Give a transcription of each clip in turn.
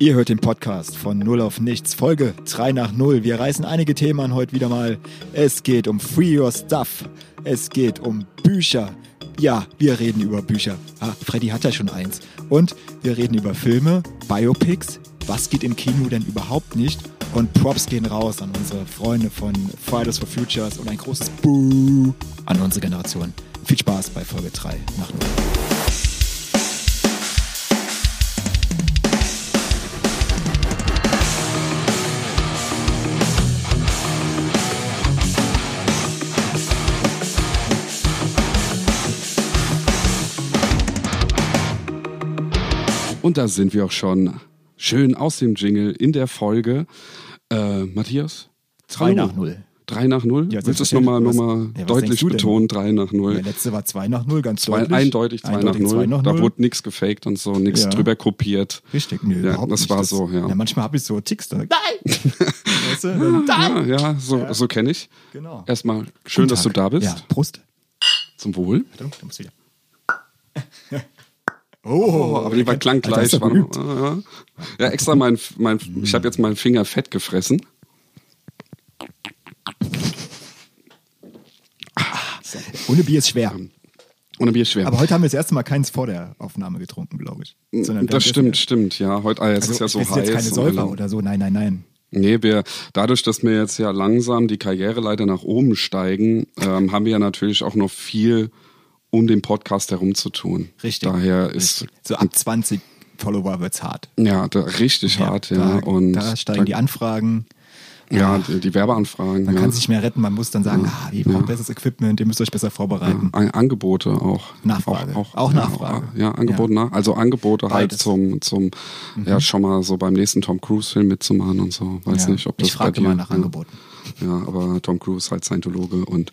Ihr hört den Podcast von Null auf Nichts, Folge 3 nach 0. Wir reißen einige Themen an heute wieder mal. Es geht um Free Your Stuff. Es geht um Bücher. Ja, wir reden über Bücher. Ah, Freddy hat ja schon eins. Und wir reden über Filme, Biopics. Was geht im Kino denn überhaupt nicht? Und Props gehen raus an unsere Freunde von Fridays for Futures und ein großes Boo an unsere Generation. Viel Spaß bei Folge 3 nach 0. Und da sind wir auch schon schön aus dem Jingle in der Folge. Äh, Matthias? 3 Hallo. nach 0. 3 nach 0? Ja, Willst du es nochmal noch mal Ja, deutlich du betonen? 3 nach 0. Der letzte war 2 nach 0, ganz Zwei, deutlich. eindeutig 2 nach Eindeutig 0. zwei nach Da 0. wurde nichts gefaked und so, nichts Ja. drüber kopiert. Richtig, nö, Ja, überhaupt das nicht. war so, ja. ja manchmal habe ich so Ticks. Dann, nein! weißt du, nein! Ja, ja, so, so kenne ich. Genau. Erstmal schön, dass du da bist. Ja, Prost. Zum Wohl. Achtung, da muss wieder. Oh, aber die war klang Alter, gleich. Ja, extra mein, mein ich habe jetzt meinen Finger fett gefressen. Ohne Bier ist schwer. Dann bin ich schwer. Aber heute haben wir das erste Mal keins vor der Aufnahme getrunken, glaube ich. Sondern das stimmt, stimmt, ja. Heute, ah, jetzt Also, ist ja so heiß. jetzt keine Säufer oder so. Nein, nein, nein. Nee, wir, dadurch, dass wir jetzt ja langsam die Karriereleiter nach oben steigen, ähm, haben wir ja natürlich auch noch viel um den Podcast herum zu tun. Richtig. Daher ist, Richtig. So ab 20 Follower wird's hart. ja, da, richtig hart, ja. Da, und da steigen da, die Anfragen. ja, die, die Werbeanfragen. Man ja. kann sich mehr retten. Man muss dann sagen, ah, ihr braucht besseres Equipment, ihr müsst euch besser vorbereiten. An- Angebote auch. Nachfrage. Auch, Auch ja, Nachfrage. Ja, Angebote, nach, also Angebote Beides. Mhm. halt zum, zum ja, schon mal so beim nächsten Tom Cruise-Film mitzumachen und so. Weiß Ja. nicht, ob das ich frage immer nach ja. Angeboten. Ja, aber Tom Cruise halt Scientologe und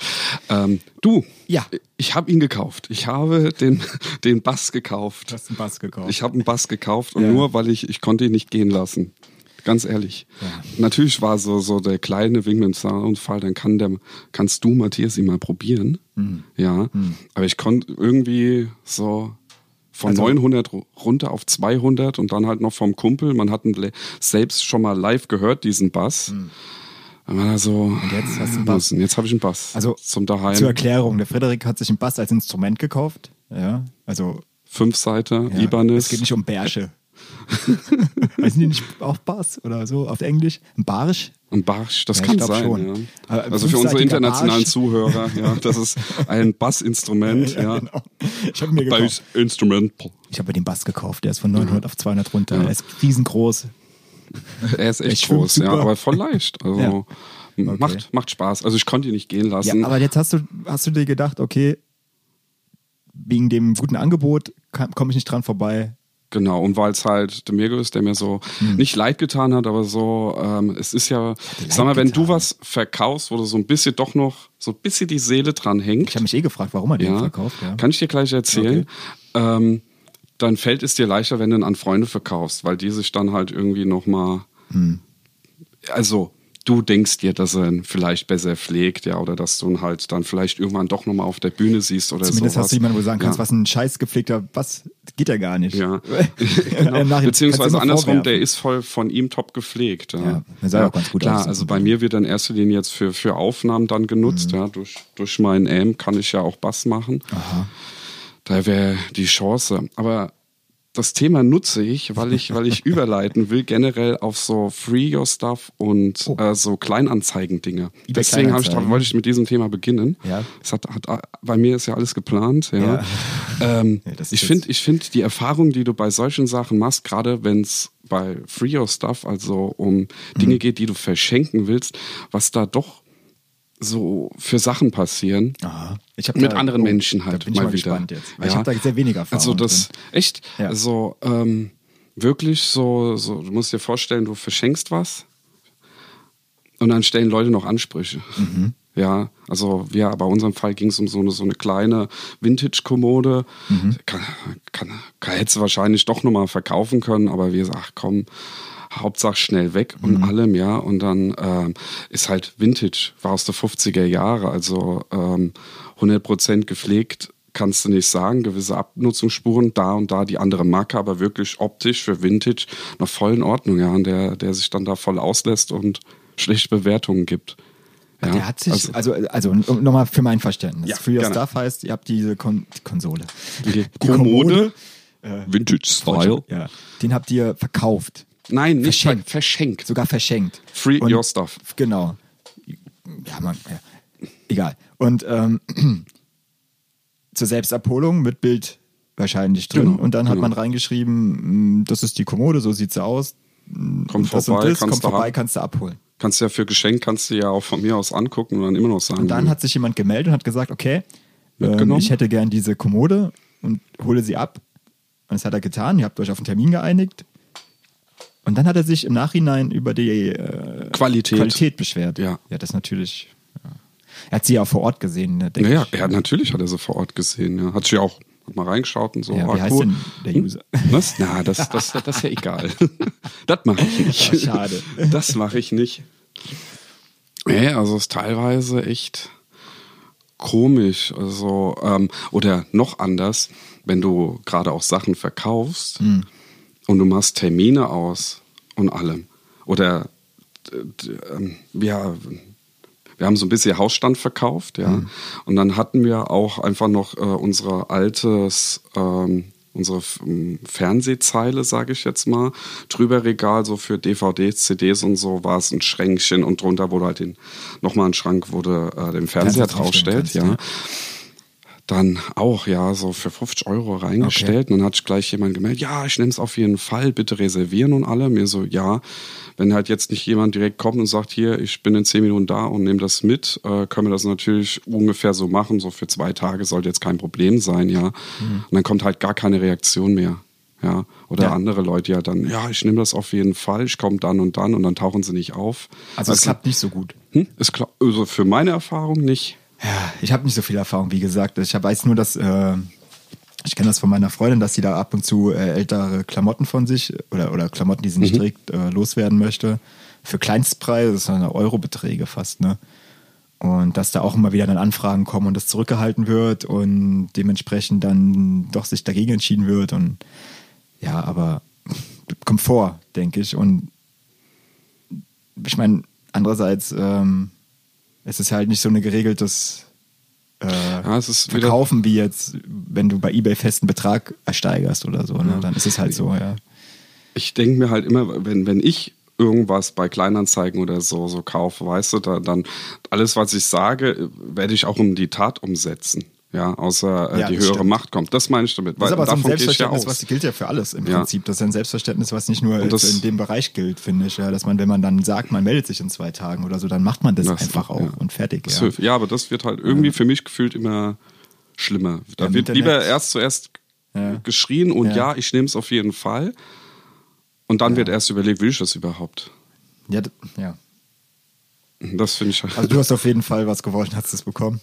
ähm, du, Ja. ich habe ihn gekauft. Ich habe den, den Bass gekauft. Du hast einen Bass gekauft. Ich habe einen Bass gekauft und Ja. nur weil ich, ich konnte ihn nicht gehen lassen. Ganz ehrlich. Ja. Natürlich war so, so der kleine mit dem Soundfall, dann kann der, kannst du, Matthias, ihn mal probieren. Mhm. Ja. Aber ich konnte irgendwie so von Also- 900 ru- runter auf 200 und dann halt noch vom Kumpel. Man hat ihn selbst schon mal live gehört, diesen Bass. Dann war so. Und Mhm. jetzt hast du einen Bass. Jetzt habe ich einen Bass. Also zum Daheim. Zur Erklärung, der Frederik hat sich einen Bass als Instrument gekauft. Ja, also Fünf Seite, ja, Ibanez. es geht nicht um Bärsche. Heißen die nicht auch Bass oder so auf Englisch? Ein Barsch? Ein Barsch, das Ja, kann sein. schon. Ja. Also für unsere internationalen Barsch. Zuhörer, ja, das ist ein Bassinstrument. ja. genau. Ich habe mir. Bassinstrument. Ich habe mir den Bass gekauft. Der ist von 900 auf 200 runter. Er ist riesengroß. Er ist echt Ich groß, ja, aber voll leicht. Also Ja. macht, macht Spaß. Also ich konnte ihn nicht gehen Ja, lassen. aber jetzt hast du, hast du dir gedacht, okay, wegen dem guten Angebot komme ich nicht dran vorbei. Genau, und weil es halt Demirgo ist, der mir so Hm. nicht leid getan hat, aber so, ähm, es ist ja, leid sag mal, wenn du getan. was verkaufst, wo du so ein bisschen doch noch, so ein bisschen die Seele dran hängt, Ich habe mich eh gefragt, warum er den ja, verkauft. Ja. kann ich dir gleich erzählen, ähm, dann fällt es dir leichter, wenn du ihn an Freunde verkaufst, weil die sich dann halt irgendwie nochmal, Hm. also du denkst dir, dass er ihn vielleicht besser pflegt, ja, oder dass du ihn halt dann vielleicht irgendwann doch nochmal auf der Bühne siehst oder Zumindest sowas. hast du jemanden, wo du sagen kannst, ja. was ein scheiß gepflegter, was geht ja gar nicht. Ja, genau. Beziehungsweise andersrum, der ist voll von ihm top gepflegt. Ja, Ja, sah auch ganz gut Klar, aus. also bei mir wird in erster Linie jetzt für, für Aufnahmen dann genutzt. Mhm. Ja, durch, durch meinen Amp kann ich ja auch Bass machen. Da wäre die Chance. Aber das Thema nutze ich, weil ich, weil ich überleiten will, generell auf so Free Your Stuff und Oh. äh, so Kleinanzeigen-Dinge. Deswegen habe ich, Kleinanzeigen. wollte ich mit diesem Thema beginnen. Ja. Es hat, hat, bei mir ist ja alles geplant. Ja. Ja. Ähm, Ja, ich finde, ich finde die Erfahrung, die du bei solchen Sachen machst, gerade wenn es bei Free Your Stuff, also um Dinge Mhm. geht, die du verschenken willst, was da doch so für Sachen passieren. Aha. Ich Mit da- anderen oh, Menschen da halt bin ich mal mal wieder. gespannt jetzt. Weil Ich habe da sehr wenig Erfahrung. Also das, drin. echt, Ja. also ähm, wirklich so, so, du musst dir vorstellen, du verschenkst was und dann stellen Leute noch Ansprüche. Mhm. Ja, also wir, bei unserem Fall ging es um so eine, so eine kleine Vintage-Kommode. Mhm. Kann, kann, kann, hätte sie wahrscheinlich doch nochmal verkaufen können, aber wir sagen, ach komm, Hauptsache schnell weg und Mhm. allem, ja. Und dann ähm, ist halt Vintage, war aus der 50er Jahre, also ähm, 100% gepflegt, kannst du nicht sagen, gewisse Abnutzungsspuren, da und da die andere Marke, aber wirklich optisch für Vintage noch voll in Ordnung, ja, und der, der sich dann da voll auslässt und schlechte Bewertungen gibt. Ja, der hat sich, also, also, also nochmal für mein Verständnis. Ja, für Your gerne. Stuff heißt, ihr habt diese Kon die Konsole. die, Die Kommode, Kommode, Vintage Style. Ja. Den habt ihr verkauft. Nein, nicht Verschenkt. verschenkt. Sogar verschenkt. Free Und- your stuff. Genau. Ja, man, ja. egal. Und ähm, zur Selbstabholung mit Bild wahrscheinlich drin. Genau, und dann hat genau. man reingeschrieben, mh, das ist die Kommode, so sieht sie aus. Kommt das vorbei, das, kannst kommt du vorbei, kannst du abholen. Kannst du ja für Geschenk, kannst du ja auch von mir aus angucken und dann immer noch sagen. Und dann hat sich jemand gemeldet und hat gesagt, okay, ähm, ich hätte gern diese Kommode und hole sie ab. Und das hat er getan. Ihr habt euch auf einen Termin geeinigt. Und dann hat er sich im Nachhinein über die äh, Qualität. Qualität beschwert. Ja. Ja, das natürlich. Ja. Er hat sie ja vor Ort gesehen, ne, denke Naja, ich. ja, natürlich hat er sie vor Ort gesehen. Ja. Hat ja auch mal reingeschaut und so. Ja, ah, wie heißt cool. denn der User? Was? Na, das, das, das ist ja egal. das mache ich nicht. Ach, schade. Das mache ich nicht. Nee, also es ist teilweise echt komisch. Also, ähm, oder noch anders, wenn du gerade auch Sachen verkaufst Hm. Und du machst Termine aus und allem. Oder ähm, ja, wir haben so ein bisschen Hausstand verkauft, ja. Hm. Und dann hatten wir auch einfach noch äh, unsere altes, ähm, unsere Fernsehzeile, sage ich jetzt mal, drüber Regal, so für DVDs, CDs und so, war es ein Schränkchen und drunter wurde halt den, nochmal ein Schrank, wo du äh, den Fernseher draufstellst, kannst, ja. Dann auch, ja, so für 50 Euro reingestellt. Und dann hat sich gleich jemand gemeldet, ja, ich nehme es auf jeden Fall, bitte reservieren und alle. Mir so, ja, wenn halt jetzt nicht jemand direkt kommt und sagt, hier, ich bin in 10 Minuten da und nehme das mit, äh, können wir das natürlich ungefähr so machen. So für zwei Tage sollte jetzt kein Problem sein, ja. Und dann kommt halt gar keine Reaktion mehr. Ja, oder Ja. andere Leute ja dann, ja, ich nehme das auf jeden Fall, ich komme dann und dann und dann tauchen sie nicht auf. Also es klappt nicht so gut. hm? ist klar, also für meine Erfahrung nicht. Ja, ich habe nicht so viel Erfahrung, wie gesagt. Ich weiß nur, dass äh, ich kenne das von meiner Freundin, dass sie da ab und zu äh, ältere Klamotten von sich oder, oder Klamotten, die sie nicht trägt, äh, loswerden möchte. Für Kleinstpreise, das sind Eurobeträge fast, ne? Und dass da auch immer wieder dann Anfragen kommen und das zurückgehalten wird und dementsprechend dann doch sich dagegen entschieden wird. Und ja, aber kommt vor, denke ich. Und ich meine, andererseits, ähm, es ist halt nicht so eine geregeltes äh, Ja, es ist wieder, Verkaufen wie jetzt, wenn du bei eBay festen Betrag ersteigerst oder so. Ne? Dann ist es halt so, ja. ich denke mir halt immer, wenn, wenn ich irgendwas bei Kleinanzeigen oder so, so kaufe, weißt du, da, dann alles, was ich sage, werde ich auch um die Tat umsetzen. Ja, außer äh, Ja, die höhere stimmt. Macht kommt. Das meine ich damit. Das ist aber so ein ja Selbstverständnis, aus. was gilt ja für alles im Ja. Prinzip. Das ist ein Selbstverständnis, was nicht nur das- in dem Bereich gilt, finde ich. Ja, dass man, wenn man dann sagt, man meldet sich in zwei Tagen oder so, dann macht man das, Das- einfach auch ja. und fertig. Das Ja. hilft. ja, aber das wird halt irgendwie für mich gefühlt immer schlimmer. Da Ja, wird Internet- lieber erst zuerst Ja. geschrien und Ja. ja, ich nehme es auf jeden Fall. Und dann wird erst überlegt, will ich das überhaupt? Ja, ja. Das finde ich halt. Also du hast auf jeden Fall was gewollt, hast es bekommen.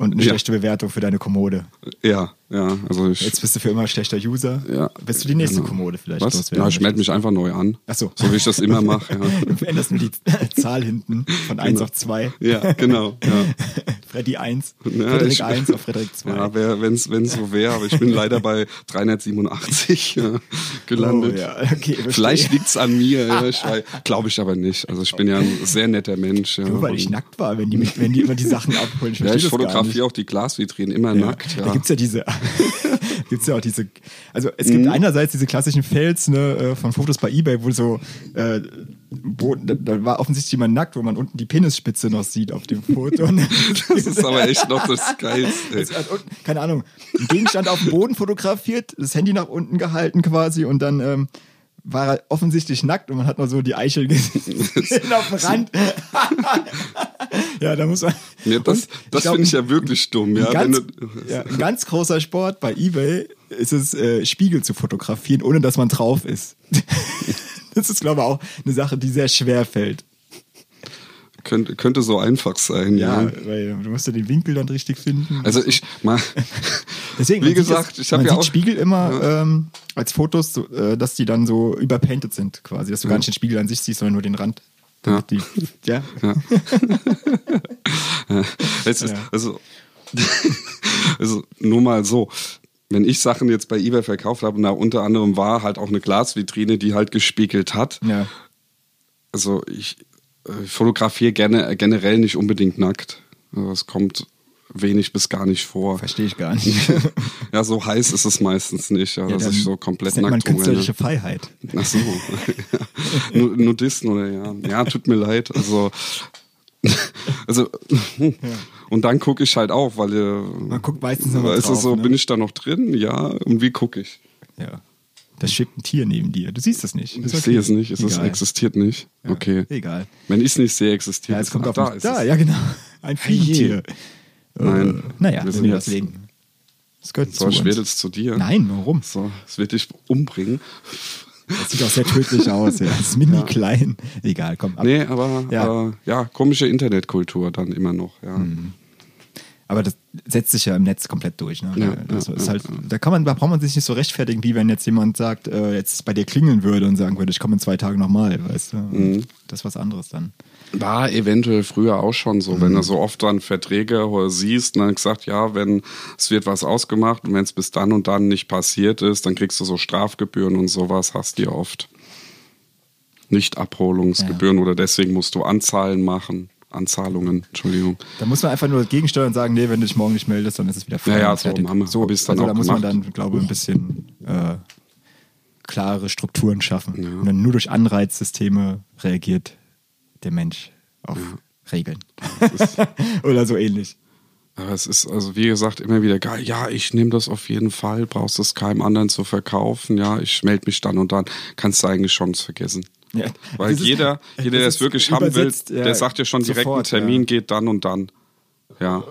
Und eine Ja. schlechte Bewertung für deine Kommode. ja, ja. Also ich, Jetzt bist du für immer schlechter User. Ja, Bist du die nächste genau. Kommode vielleicht Was? loswerden Ja, ich melde mich einfach neu an. Ach so. So wie ich das immer mache. Ja. Du änderst nur die Zahl hinten von 1 auf 2. ja, genau. Ja. Freddy 1. Ja, Frederik ich- 1 auf Frederik 2. Ja, wenn es so wäre, aber ich bin leider bei 387 ja, gelandet. Oh, ja, okay, verstehe. Vielleicht liegt es an mir, ja, glaube ich aber nicht. Also ich bin ja ein sehr netter Mensch. Ja, Nur weil ich nackt war, wenn die, mich, wenn die immer die Sachen abholen. Ich Ja, ich fotografiere auch die Glasvitrinen immer Ja. nackt. Da Ja. gibt's ja diese, gibt's ja auch diese, also es gibt Mhm. einerseits diese klassischen Fails ne, äh, von Fotos bei Ebay, wo so, äh, wo, da, da war offensichtlich jemand nackt, wo man unten die Penisspitze noch sieht auf dem Foto. Das ist aber echt noch das Geilste. Es hat unten, keine Ahnung, ein Gegenstand auf dem Boden fotografiert, das Handy nach unten gehalten quasi und dann ähm, war er offensichtlich nackt und man hat noch so die Eichel gesehen auf dem Rand. ja, da muss man. Ja, das das finde ich ja wirklich dumm. Ja, ein, ganz, du, ja, ein ganz großer Sport bei eBay ist es, äh, Spiegel zu fotografieren, ohne dass man drauf ist. das ist, glaube ich, auch eine Sache, die sehr schwer fällt. könnte, könnte so einfach sein. Ja, Ja. weil du musst ja den Winkel dann richtig finden. Also ich mal. Deswegen, wie gesagt, das, ich habe ja sieht auch. Spiegel immer ähm, als Fotos, so, äh, dass die dann so überpainted sind quasi, dass du gar Ja. nicht den Spiegel an sich siehst, sondern nur den Rand. Ja. Die, ja. Ja. Ist, Ja. also also nur mal so. Wenn ich Sachen jetzt bei eBay verkauft habe, und da unter anderem war halt auch eine Glasvitrine, die halt gespiegelt hat. Ja. Also ich äh, fotografiere gerne, generell nicht unbedingt nackt. Also es kommt wenig bis gar nicht vor. Verstehe ich gar nicht. ja, so heiß ist es meistens nicht, ja, Ja, dass ich so komplett das nackt künstlerische Freiheit. Ach so. Nudisten oder ja. Ja, tut mir leid. Also, also und dann gucke ich halt auch, weil äh, Man guckt meistens immer du, drauf, so ne? bin ich da noch drin, ja, und wie gucke ich? Ja. Da schwebt ein Tier neben dir. Du siehst es nicht. Ich Ist okay. sehe es nicht, es ist, existiert nicht. Ja, Okay. Egal. Wenn ich es nicht sehe, existiert Ja, es kommt auf da mich. ist Da, es. ja genau. Ein Fliegentier. Nein. Äh, naja, Wir sind wir jetzt- deswegen. Das gehört So, zu ich werde jetzt zu dir. Nein, warum? So, es wird dich umbringen. Das sieht auch sehr tödlich aus. Ja. Das ist mini klein. Egal, komm. Ab. Nee, aber Ja. ja, äh, ja komische Internetkultur dann immer noch, ja. Mhm. Aber das setzt sich ja im Netz komplett durch. Ne? Ja, das ja, ist ja, halt, Da kann man, da braucht man sich nicht so rechtfertigen, wie wenn jetzt jemand sagt, äh, jetzt bei dir klingeln würde und sagen würde, ich komme in zwei Tagen nochmal, weißt du? Mhm. Das ist was anderes dann. War eventuell früher auch schon so, Mhm. wenn du so oft dann Verträge siehst und dann gesagt, ja, wenn es wird was ausgemacht und wenn es bis dann und dann nicht passiert ist, dann kriegst du so Strafgebühren und sowas, hast du ja oft. Nicht Abholungsgebühren oder deswegen musst du Anzahlen machen. Anzahlungen, Entschuldigung. Da muss man einfach nur gegensteuern und sagen, nee, wenn du dich morgen nicht meldest, dann ist es wieder frei. Ja, ja, so fertig. wir- so ich's dann also auch da muss man gemacht. dann, glaube ich, ein bisschen äh, klare Strukturen schaffen. Und dann nur durch Anreizsysteme reagiert der Mensch auf Regeln. Oder so ähnlich. Aber es ist also, wie gesagt, immer wieder geil. Ja, ich nehme das auf jeden Fall, brauchst es keinem anderen zu verkaufen. Ja, ich melde mich dann und dann. Kannst du eigentlich schon vergessen. Ja, Weil jeder, jeder, der es wirklich haben will, ja, der sagt ja schon direkt, sofort, ein Termin ja. geht dann und dann. Ja.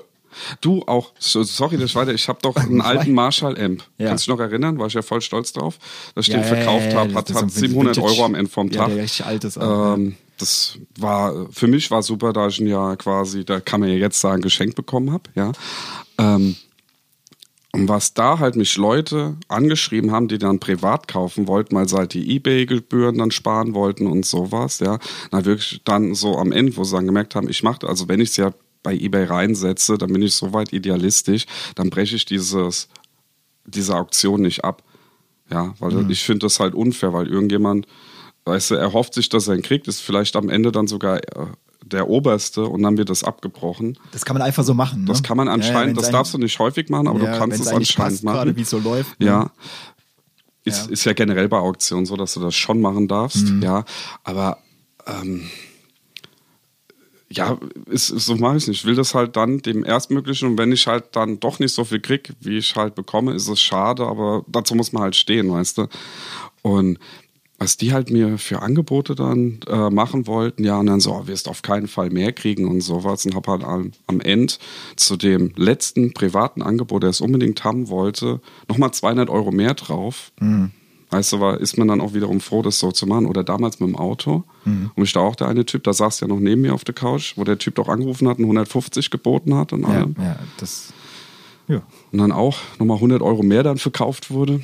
Du auch, so- sorry, das weiter. Ich habe doch einen alten Marshall-Amp. Ja. Kannst du dich noch erinnern? War ich ja voll stolz drauf, dass ich Ja, den ja, verkauft ja, ja, habe. Hat, hat so ein 700 Vintage- Euro am Ende vom Ja, Tag. der richtig alt ist auch, ähm, Das war, für mich war super, da ich ihn ja quasi, da kann man ja jetzt sagen, geschenkt bekommen habe. Ja. Ähm, und was da halt mich Leute angeschrieben haben, die dann privat kaufen wollten, weil sie halt die Ebay-Gebühren dann sparen wollten und sowas, ja. Na wirklich dann so am Ende, wo sie dann gemerkt haben, ich mache, also wenn ich es ja bei Ebay reinsetze, dann bin ich so weit idealistisch, dann breche ich dieses, diese Auktion nicht ab. Ja, weil ich finde das halt unfair, weil irgendjemand, weißt du, er hofft sich, dass er ihn kriegt, ist vielleicht am Ende dann sogar äh, der Oberste und dann wird das abgebrochen. Das kann man einfach so machen. Ne? Das kann man Ja, ja, anscheinend, wenn das darfst du nicht häufig machen, aber ja, du kannst es anscheinend passt, machen. Gerade wie es so läuft. ne? Ja. Ist, Ja. ist ja generell bei Auktionen so, dass du das schon machen darfst, Mhm. ja. Aber ähm, ja, ist, ist, so mache ich es nicht. Ich will das halt dann dem Erstmöglichen und wenn ich halt dann doch nicht so viel krieg, wie ich halt bekomme, ist es schade, aber dazu muss man halt stehen, weißt du. Und was die halt mir für Angebote dann äh, machen wollten, ja, und dann so, oh, wirst auf keinen Fall mehr kriegen und sowas. Und habe halt am, am Ende zu dem letzten privaten Angebot, der es unbedingt haben wollte, nochmal 200 Euro mehr drauf. Weißt du, war, ist man dann auch wiederum froh, das so zu machen. Oder damals mit dem Auto. Und ich da auch der eine Typ, da saß ja noch neben mir auf der Couch, wo der Typ doch angerufen hat und 150 geboten hat und Ja, allem. ja, das. Ja. Und dann auch nochmal 100 Euro mehr dann verkauft wurde.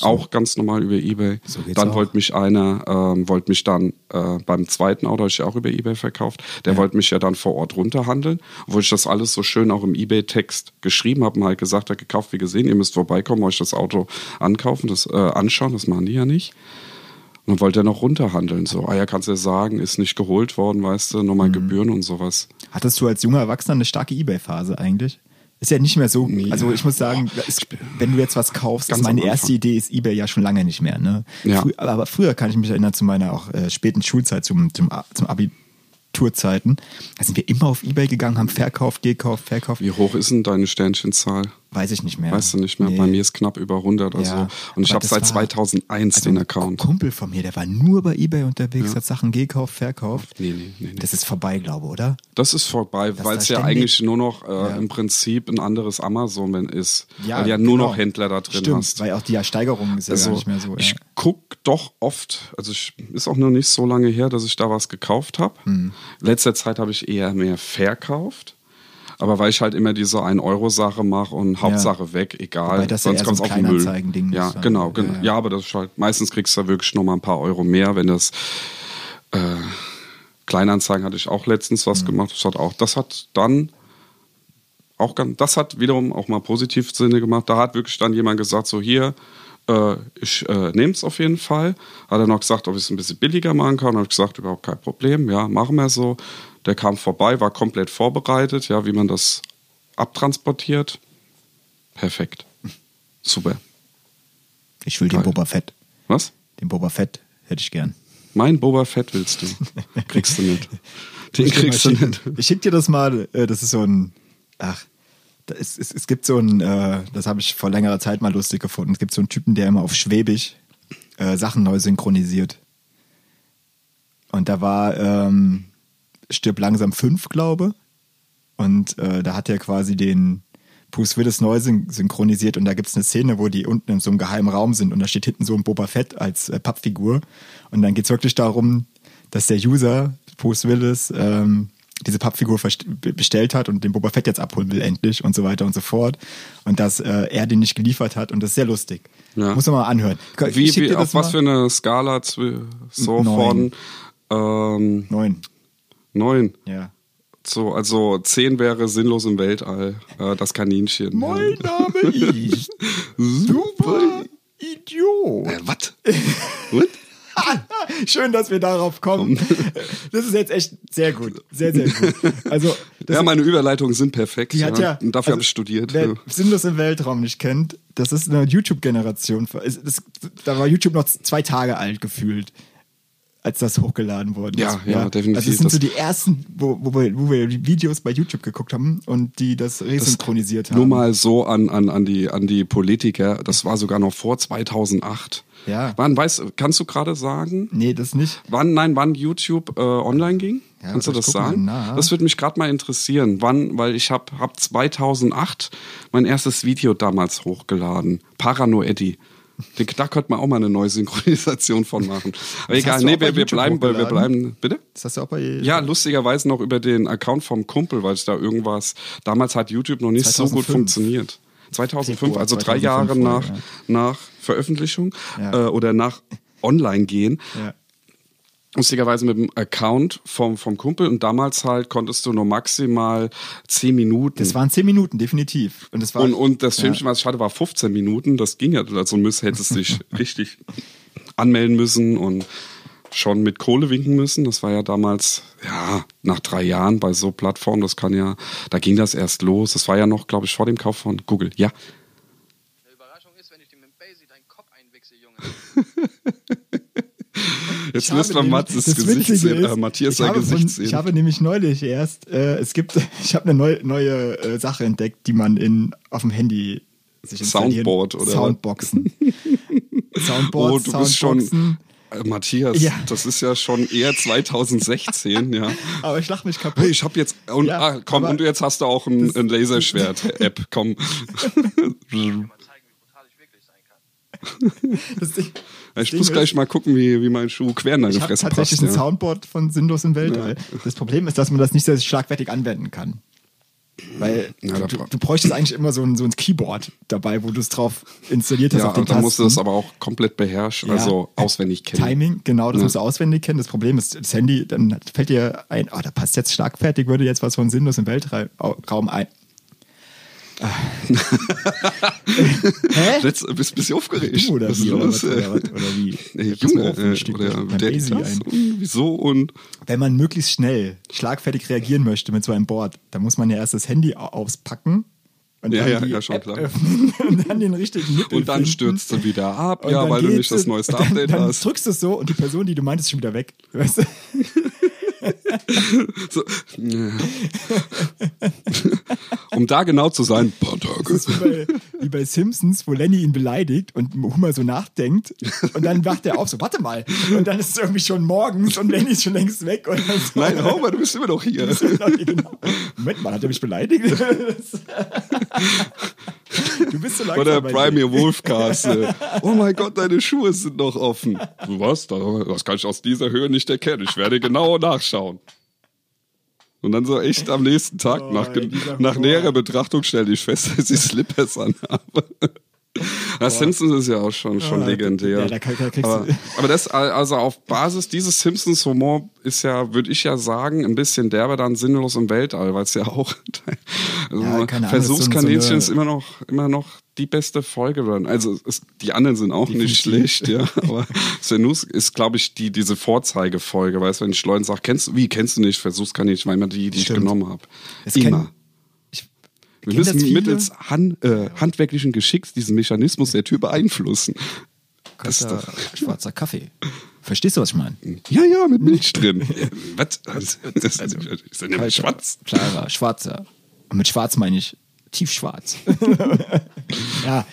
Auch ganz normal über Ebay. So dann auch. wollte mich einer, ähm, wollte mich dann äh, beim zweiten Auto, ich ja auch über Ebay verkauft, der wollte mich ja dann vor Ort runterhandeln, wo ich das alles so schön auch im Ebay-Text geschrieben habe und halt gesagt habe, gekauft wie gesehen, ihr müsst vorbeikommen, euch das Auto ankaufen, das äh, anschauen, das machen die ja nicht. Und dann wollte er noch runterhandeln, so, ah ja, kannst du ja sagen, ist nicht geholt worden, weißt du, Mhm. nochmal Gebühren und sowas. Hattest du als junger Erwachsener eine starke Ebay-Phase eigentlich? Ist ja nicht mehr so. Also ich muss sagen, es, wenn du jetzt was kaufst, Ganz ist meine erste. Idee ist Ebay ja schon lange nicht mehr. Ne? Ja. Frü- aber früher kann ich mich erinnern zu meiner auch äh, späten Schulzeit, zum, zum, zum Abiturzeiten. Da sind wir immer auf Ebay gegangen, haben verkauft, gekauft, verkauft. Wie hoch ist denn deine Sternchenzahl? Weiß ich nicht mehr. Weißt du nicht mehr? Nee. Bei mir ist knapp über 100 oder Ja, so. Und ich habe seit war- 2001 den ein Account. Kumpel von mir, der war nur bei Ebay unterwegs, hat Sachen gekauft, verkauft. Nee, nee, nee, nee. Das ist vorbei, glaube ich, oder? Das ist vorbei, weil es ja eigentlich nur noch äh, Ja. im Prinzip ein anderes Amazon ist. Ja, weil du ja nur genau. noch Händler da drin Stimmt, hast. weil auch die Steigerung ist ja Also, gar nicht mehr so. ich ja. guck doch oft, also ich, ist auch noch nicht so lange her, dass ich da was gekauft habe. Hm. Letzter Zeit habe ich eher mehr verkauft. Aber weil ich halt immer diese 1-Euro-Sache mache und Hauptsache weg, egal. Wobei das ja sonst eher kommt so auf den Müll. Kleinanzeigen-Ding Ja, ist dann. genau, Ja, genau. ja. Ja, aber das halt, meistens kriegst du da wirklich noch mal ein paar Euro mehr, wenn das äh, Kleinanzeigen hatte ich auch letztens Mhm. was gemacht. Das hat auch, das hat dann auch ganz, das hat wiederum auch mal positiv Sinne gemacht. Da hat wirklich dann jemand gesagt, so hier, äh, ich äh, nehme es auf jeden Fall. Hat er noch gesagt, ob ich es ein bisschen billiger machen kann. Habe ich gesagt, überhaupt kein Problem. Ja, machen wir so. Der kam vorbei, war komplett vorbereitet, ja, wie man das abtransportiert. Perfekt. Super. Ich will den. Boba Fett. Was? Den Boba Fett hätte ich gern. Mein Boba Fett willst du. Kriegst du nicht. Den kriegst du nicht. Ich schick dir das mal. äh, Das ist so ein. Ach. ist- Es, es gibt so ein, äh, das habe ich vor längerer Zeit mal lustig gefunden. Es gibt so einen Typen, der immer auf Schwäbisch äh, Sachen neu synchronisiert. Und da war ähm, Stirb langsam 5, glaube. Und äh, da hat er quasi den Bruce Willis neu syn synchronisiert. Und da gibt es eine Szene, wo die unten in so einem geheimen Raum sind. Und da steht hinten so ein Boba Fett als äh, Pappfigur. Und dann geht es wirklich darum, dass der User, Bruce Willis, ähm, diese Pappfigur bestellt hat und den Boba Fett jetzt abholen will endlich und so weiter und so fort. Und dass äh, er den nicht geliefert hat. Und das ist sehr lustig. Ja. Muss man mal anhören. Ich Wie, wie, auf was mal. für eine Skala so Neun. von ähm, Neun. Neun? Ja. So, also zehn wäre sinnlos im Weltall. Äh, das Kaninchen. Mein Name ist Super Idiot. Äh, was? What? Schön, dass wir darauf kommen. Das ist jetzt echt sehr gut. Sehr, sehr gut. Also, Ja, meine Überleitungen sind perfekt. die hat ja. Und dafür also, habe ich studiert. Wer Ja. Sinnlos im Weltraum nicht kennt, das ist eine YouTube-Generation. Da war YouTube noch zwei Tage alt gefühlt, als das hochgeladen wurde. Ja, ja, definitiv. Also, das sind so Das- die ersten, wo, wo, wir, wo wir die Videos bei YouTube geguckt haben und die das resynchronisiert haben. Nur mal so an, an, an, die, an die Politiker. Das war sogar noch vor 2008. Ja. Wann, weißt, kannst du gerade sagen? Nee, das nicht. Wann, nein, wann YouTube äh, online ging? Ja, Kannst du das sagen? Das würde mich gerade mal interessieren. Wann, weil ich habe hab 2008 mein erstes Video damals hochgeladen. Parano Eddie. Den- Da könnte man auch mal eine neue Synchronisation von machen. Aber Das egal, nee, bei wir, wir bleiben, weil wir bleiben. Bitte? Das hast du auch bei. Ja, lustigerweise noch über den Account vom Kumpel, weil ich da irgendwas. Damals hat YouTube noch nicht so gut 2005. funktioniert. 2005, Februar also drei 2005 Jahre nach, ja. nach Veröffentlichung Ja. äh, oder nach Online gehen. Ja. Lustigerweise mit dem Account vom, vom Kumpel und damals halt konntest du nur maximal 10 Minuten. Das waren zehn Minuten, definitiv. Und, das war, und, und das ja. Filmchen, was ich hatte, war 15 Minuten. Das ging ja, also müsst, hättest du dich richtig anmelden müssen und schon mit Kohle winken müssen. Das war ja damals, ja, nach drei Jahren bei so Plattformen, das kann ja, da ging das erst los. Das war ja noch, glaube ich, vor dem Kauf von Google. Ja. Eine Überraschung ist, wenn ich dir mit dem Basie deinen Kopf einwichse, Junge. Jetzt Ich nämlich- Matthias das Gesicht sehen, ist, äh, Matthias ich sein habe Gesicht von, sehen. Ich habe nämlich neulich erst, äh, es gibt, ich habe eine neue, neue äh, Sache entdeckt, die man in, auf dem Handy sich installieren Soundboard, oder? Soundboxen. Soundboards, Oh, du bist schon, Soundboxen. äh, Matthias, Ja. das ist ja schon eher 2016, ja. Aber ich lach mich kaputt. Hey, ich habe jetzt und Ja, ah, komm und jetzt hast du auch ein, ein Laserschwert-App. Komm. Mal zeigen, wie brutal ich wirklich sein kann. Das Ding, Ich Ding muss gleich mal gucken, wie, wie mein Schuh quer in deine Ich Fresse tatsächlich passt. ein Ja. Soundboard von Sinnlos im Weltall. Das Problem ist, dass man das nicht sehr schlagfertig anwenden kann. Weil Ja, du, du bräuchtest eigentlich immer so ein, so ein Keyboard dabei, wo du es drauf installiert hast Ja, auf den und dann musst du das aber auch komplett beherrschen, Ja. also auswendig kennen. Timing, genau, das Ja. musst du auswendig kennen. Das Problem ist, das Handy, dann fällt dir ein, oh, da passt jetzt schlagfertig, würde jetzt was von Sinnlos im Weltraum ein. Hä? Jetzt bist du ein bisschen aufgeregt. Du oder Was wie? Oder, los? was, oder, was, oder wie? Ey, Jetzt pass mal Junge, äh, oder der und wieso und Wenn man möglichst schnell schlagfertig reagieren möchte mit so einem Board, dann muss man ja erst das Handy au- auspacken und Ja, dann ja, die ja, schon App klar. und dann den richtigen Nippel und dann stürzt du wieder ab, Und ja, dann weil du nicht das neueste dann, Update dann hast. drückst du es so und die Person, die du meintest, ist schon wieder weg. Weißt du? So, um da genau zu sein, paar Tage. Das ist wie bei, wie bei Simpsons, wo Lenny ihn beleidigt und Homer so nachdenkt und dann wacht er auf, so, warte mal. Und dann ist es irgendwie schon morgens und Lenny ist schon längst weg. Oder so. Nein, Homer, du bist immer noch hier. Genau. Moment mal, hat er mich beleidigt? du bist so langsam. Oder bei Prime dir. Your Wolfcast. äh, Oh mein Gott, deine Schuhe sind noch offen. Was? Da- Das kann ich aus dieser Höhe nicht erkennen. Ich werde genau nachschauen. Und dann so echt am nächsten Tag, Oh, nach, ey, nach näherer Betrachtung, stelle ich fest, dass ich Slippers anhabe. Das Simpsons ist ja auch schon, schon Ja, legendär. ja, da kann- da aber, aber das, also auf Basis dieses Simpsons-Humor ist ja, würde ich ja sagen, ein bisschen derbe dann sinnlos im Weltall, weil es ja auch also Ja, Versuchskaninchen so ist immer noch, immer noch die beste Folge. dran. Also es, die anderen sind auch nicht schlecht, ja. Aber Senus ist, glaube ich, die, diese Vorzeigefolge, weißt du, wenn ich Leuten sage, kennst du, wie kennst du nicht Versuchskaninchen, weil immer die, die ich Stimmt. genommen habe. Immer. Ich Wir müssen mittels Han, äh, handwerklichen Geschicks diesen Mechanismus der Tür beeinflussen. Das ist Kalter, doch, schwarzer Kaffee. Verstehst du, was ich meine? ja, ja, mit Milch drin. Was? Das, das, das ist ja nämlich Kalter, schwarz. Klarer, schwarzer. Und mit schwarz meine ich tiefschwarz. ja,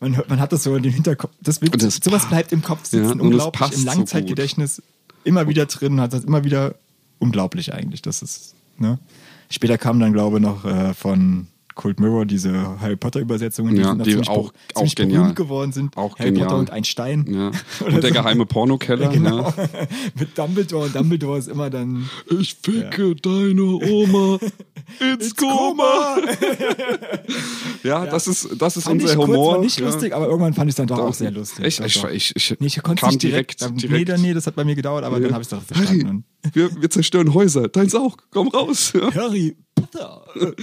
man, hört- man hat das so in den Hinterkopf. Das, Und das sowas bleibt im Kopf sitzen, Ja, unglaublich, im so Langzeitgedächtnis immer wieder drin und hat das immer wieder unglaublich eigentlich. Das ist, ne? Später kam dann, glaube ich, noch äh, von Cold Mirror diese Harry Potter Übersetzungen, die, Ja, sind die auch- auch genial. geworden sind. Auch Harry genial. Potter und ein Stein. Ja. Und der so. geheime Pornokeller. Genau. Ja. Mit Dumbledore. Und Dumbledore ist immer dann Ich ficke deine Oma ins Koma. ja, das ist, das ist Fand unser ich kurz Humor. war nicht ja. lustig, aber irgendwann fand ich es dann doch Doch. auch sehr lustig. Echt? Ich, doch. ich, ich, nee, ich konnte kam nicht direkt. direkt, Nee, direkt. dann, nee, das hat bei mir gedauert, aber dann habe ich es doch Harry, verstanden. wir, wir zerstören Häuser. Deins auch. Komm raus. Ja. Harry Potter.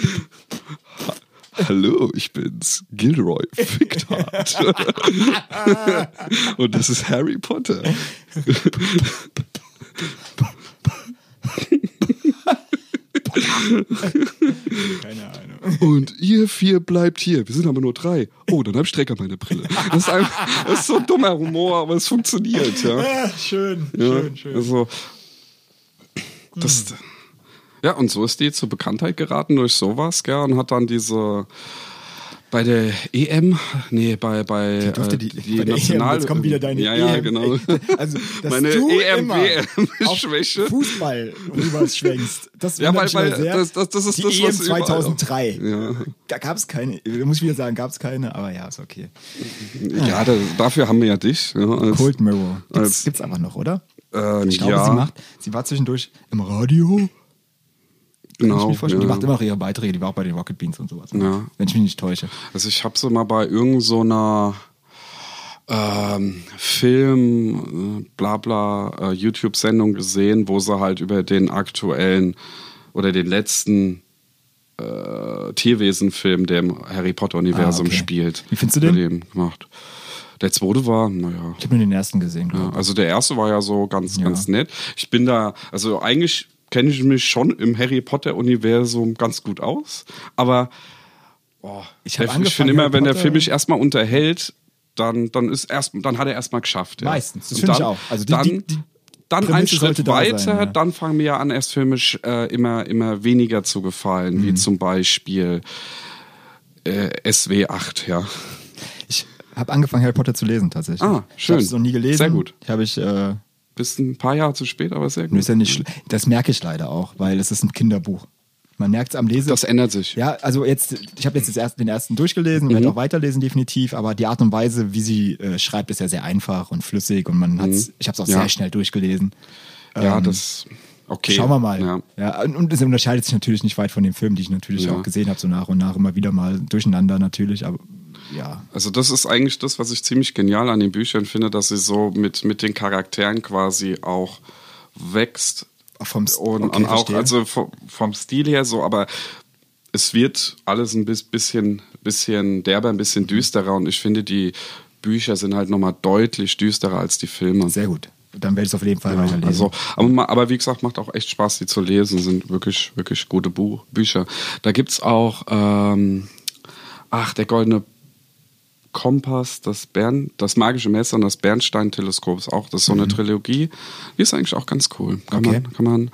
Hallo, ich bin's, Gilroy Ficktart. Und das ist Harry Potter. Keine Ahnung. Und ihr vier bleibt hier. Wir sind aber nur drei. Oh, dann hab ich Dreck an meiner Brille. Das ist, einfach, das ist so dummer Humor, aber es funktioniert, ja. Ah, schön, ja schön, schön. Also, das, ja, und so ist die zur Bekanntheit geraten durch sowas, gell, und hat dann diese bei der EM, nee, bei, bei, durfte äh, die, die bei der National EM, jetzt kommen wieder deine ja, ja, EM. genau. Also, dass Meine du EM, immer auf WM-Schwäche. Fußball rüber schwenkst. Das Ja, weil- weil sehr. das- das- das ist die das, EM was überall- 2003. Ja. Da gab es keine, muss ich wieder sagen, gab es keine, aber ja, ist okay. Ja, da, dafür haben wir ja dich. Ja, als, Cold Mirror. Gibt's, als- gibt's einfach noch, oder? äh, Ich glaube, ja, sie macht, sie war zwischendurch im Radio. Kann ich genau. mir vorstellen. ja. Die macht immer ihre Beiträge, die war auch bei den Rocket Beans und sowas. Ja. Wenn ich mich nicht täusche. Also ich habe sie mal bei irgendeiner so einer, ähm, Film, äh, bla bla, äh, YouTube-Sendung gesehen, wo sie halt über den aktuellen oder den letzten äh, Tierwesen-Film, der im Harry Potter-Universum Ah, okay. spielt. Wie findest du den? gemacht. Der zweite war, naja. Ich habe nur den ersten gesehen, Ja, also der erste war ja so ganz, Ja. ganz nett. Ich bin da, also eigentlich kenne ich mich schon im Harry Potter-Universum ganz gut aus, aber oh, Ich ich, ich finde immer, Harry wenn der Film mich erstmal unterhält, dann, dann ist erst, dann hat er erstmal geschafft. Ja. Meistens, das finde ich auch. Also die- dann, die- die dann Prämisse ein Schritt weiter, sein, ja. dann fangen mir ja an, erst filmisch äh, immer, immer weniger zu gefallen, Mhm. wie zum Beispiel äh, SW8, ja. Ich habe angefangen, Harry Potter zu lesen, tatsächlich. Ah, Ich schön. habe es noch nie gelesen. Sehr gut. Ich habe ich, äh, Bist ein paar Jahre zu spät, aber sehr gut. ist ja nicht das merke ich leider auch, weil es ist ein Kinderbuch. Man merkt es am Lesen. Das ändert sich. Ja, also jetzt, ich habe jetzt das erste, den ersten durchgelesen, werde Mhm. auch weiterlesen definitiv, aber die Art und Weise, wie sie äh, schreibt, ist ja sehr einfach und flüssig und man hat's, ich habe es auch Mhm. Ja. sehr schnell durchgelesen. Ja, Ähm, das. Okay. Schauen wir mal. Ja. Ja. und- und es unterscheidet sich natürlich nicht weit von den Filmen, die ich natürlich Ja. auch gesehen habe, so nach und nach immer wieder mal durcheinander natürlich, aber ja. Also das ist eigentlich das, was ich ziemlich genial an den Büchern finde, dass sie so mit, mit den Charakteren quasi auch wächst. Vom St- und, okay, und auch, verstehe. also vom, vom Stil her so, aber es wird alles ein bis- bisschen, bisschen derber, ein bisschen düsterer und ich finde, die Bücher sind halt nochmal deutlich düsterer als die Filme. Sehr gut. Dann werde ich es auf jeden Fall Ja, weiterlesen. also, aber, aber wie gesagt, macht auch echt Spaß, die zu lesen. Sind wirklich, wirklich gute Buch, Bücher. Da gibt's auch, ähm, ach, der goldene Kompass, das Bern, das magische Messer und das Bernstein-Teleskop ist auch, das ist so eine Trilogie. Die ist eigentlich auch ganz cool. Kann Mhm. Okay. man, kann man,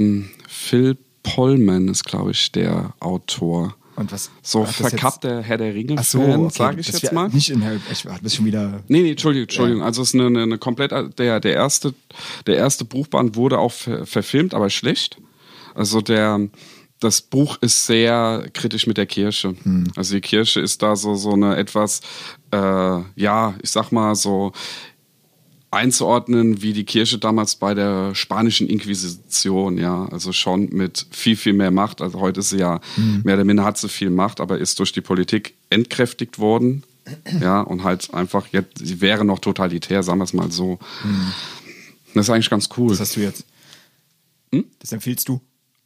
ähm, Phil Pollman ist, glaube ich, der Autor. Und was So verkappter Herr der Ach so, okay, sage ich jetzt mal. Nicht in Harry, ich war das schon wieder. Nee, nee, Entschuldigung, Entschuldigung. Also es ist eine, eine, eine komplett der der erste der erste Buchband wurde auch ver, verfilmt, aber schlecht. Also der das Buch ist sehr kritisch mit der Kirche. Also die Kirche ist da so so eine etwas äh, ja, ich sag mal so einzuordnen wie die Kirche damals bei der spanischen Inquisition, ja, also schon mit viel, viel mehr Macht. Also heute ist sie ja, mehr oder minder hat sie viel Macht, aber ist durch die Politik entkräftigt worden. Ja, und halt einfach, jetzt, sie wäre noch totalitär, sagen wir es mal so. Das ist eigentlich ganz cool. Was hast du jetzt? Das empfiehlst du?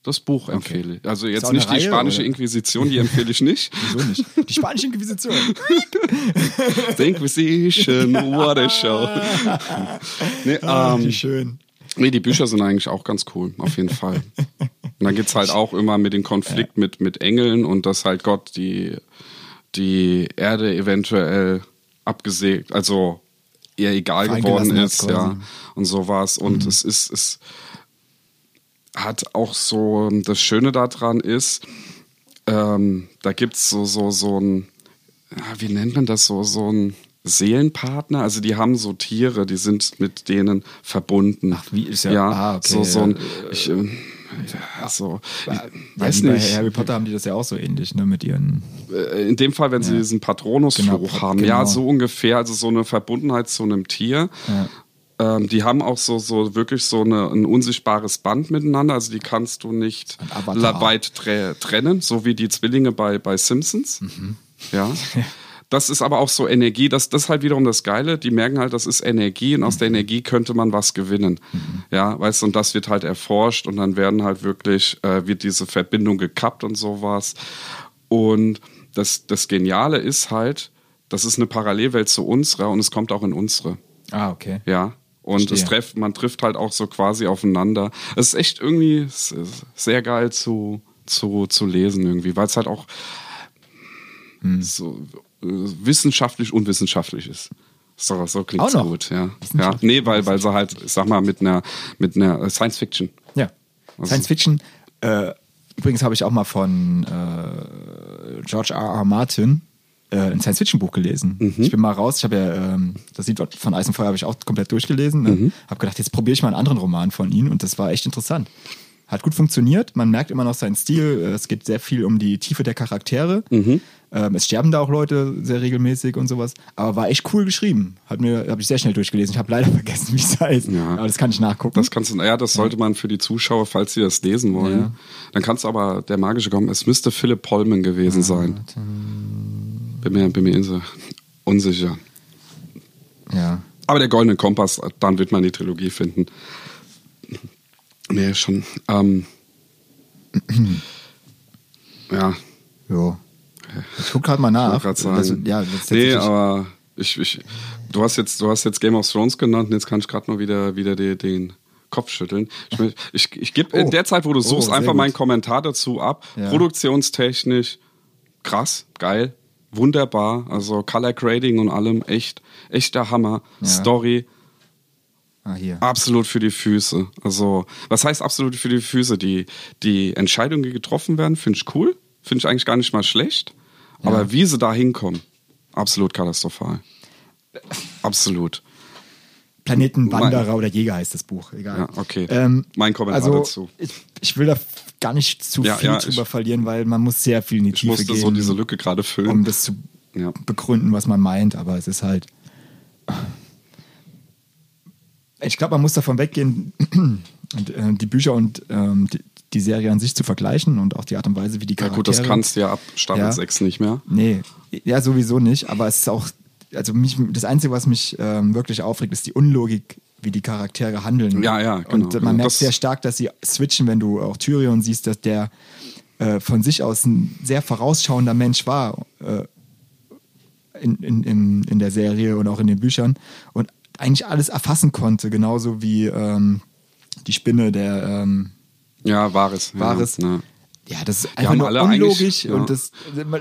Das Buch empfehle ich. Also jetzt nicht die Reihe, spanische oder? Inquisition, die empfehle ich nicht. Wieso nicht? Die spanische Inquisition. The Inquisition, what a show. nee, Ah, ähm, schön. nee, die Bücher sind eigentlich auch ganz cool, auf jeden Fall. Und dann geht's halt auch immer mit dem Konflikt mit, mit Engeln und dass halt Gott die, die Erde eventuell abgesägt, also ihr egal geworden ist, ja, und sowas. Und es ist, es hat auch so, das Schöne daran ist, ähm, da gibt's so, so, so ein, ja, wie nennt man das, so, so ein Seelenpartner, also die haben so Tiere, die sind mit denen verbunden. Ach, wie ist ja- ja ah, okay, so, so ein, ja. ich, ähm, ja, so, ich Ja, weiß bei nicht. Harry Potter haben die das ja auch so ähnlich, ne, mit ihren. Äh, In dem Fall, wenn sie diesen Patronusfluch Genau, haben, genau. ja, so ungefähr, also so eine Verbundenheit zu einem Tier. Ähm, die haben auch so, so wirklich so eine, ein unsichtbares Band miteinander, also die kannst du nicht weit tre trennen, so wie die Zwillinge bei, bei Simpsons. Mhm. Ja. Das ist aber auch so Energie, das, das ist halt wiederum das Geile. Die merken halt, das ist Energie und aus Mhm. der Energie könnte man was gewinnen. Ja, weißt du, und das wird halt erforscht und dann werden halt wirklich, äh, wird diese Verbindung gekappt und sowas. Und das, das Geniale ist halt, das ist eine Parallelwelt zu unserer und es kommt auch in unsere. Ah, okay. Ja. Und es treff, man trifft halt auch so quasi aufeinander. Es ist echt irgendwie s- sehr geil zu, zu, zu lesen irgendwie, weil es halt auch Hm. so äh, wissenschaftlich unwissenschaftlich ist. So, so klingt es gut, ja. ja. Nee, weil, weil sie halt, ich sag mal, mit einer, mit einer Science Fiction. Ja. Also- Science Fiction. Äh, übrigens habe ich auch mal von äh, George R. R. Martin äh, ein Science Fiction Buch gelesen. Mhm. Ich bin mal raus. Ich habe ja ähm, das Lied von Eis und Feuer habe ich auch komplett durchgelesen. Ne? Mhm. Habe gedacht, jetzt probiere ich mal einen anderen Roman von ihm und das war echt interessant. Hat gut funktioniert. Man merkt immer noch seinen Stil. Äh, Es geht sehr viel um die Tiefe der Charaktere. Mhm. Ähm, es sterben da auch Leute sehr regelmäßig und sowas. Aber war echt cool geschrieben. Hat mir, habe ich sehr schnell durchgelesen. Ich habe leider vergessen, wie es heißt. Ja. Aber das kann ich nachgucken. Das kannst du, ja, das sollte man für die Zuschauer, falls sie das lesen wollen. Ja. Dann kannst du aber, der magische kommen, es müsste Philip Pullman gewesen sein. Bin mir, bin mir unsicher. ja. Aber der Goldene Kompass, dann wird man die Trilogie finden. Nee, schon. Ähm, ja, Jo. Ich guck gerade mal nach. gerade sagen. Also, ja, das nee, aber ich, ich, du, hast jetzt, du hast jetzt Game of Thrones genannt und jetzt kann ich gerade mal wieder, wieder den, den Kopf schütteln. Ich, ich, ich gebe in Oh. der Zeit, wo du Oh, suchst, sehr einfach meinen Kommentar dazu ab. Ja. Produktionstechnisch krass, geil, wunderbar. Also Color Grading und allem echt, echter Hammer. Ja. Story ah, hier. absolut für die Füße. Also, was heißt absolut für die Füße? Die, die Entscheidungen, die getroffen werden, finde ich cool. Finde ich eigentlich gar nicht mal schlecht. Aber wie sie da hinkommen, absolut katastrophal. Absolut. Planetenwanderer oder Jäger heißt das Buch. Egal. Ja, okay. Ähm, Mein Kommentar also, dazu. Ich, ich will da gar nicht zu Ja, viel ja, drüber ich- verlieren, weil man muss sehr viel in die Ich Tiefe musste gehen, so diese Lücke gerade um füllen. das zu Ja. begründen, was man meint. Aber es ist halt. Ich glaube, man muss davon weggehen, äh, die Bücher und ähm, die, die Serie an sich zu vergleichen und auch die Art und Weise, wie die Ja, Charaktere. gut, das kannst du ja ab Staffel Ja. 6 nicht mehr. Nee, ja, sowieso nicht. Aber es ist auch, also mich, das Einzige, was mich ähm, wirklich aufregt, ist die Unlogik, wie die Charaktere handeln. Ja, ja, genau. Und man merkt Das- sehr stark, dass sie switchen, wenn du auch Tyrion siehst, dass der äh, von sich aus ein sehr vorausschauender Mensch war äh, in, in, in, in der Serie und auch in den Büchern und eigentlich alles erfassen konnte, genauso wie ähm, die Spinne der ähm, Ja, Wahres. Wahres. Ja, ne. ja, das ist einfach nur unlogisch ja. und das,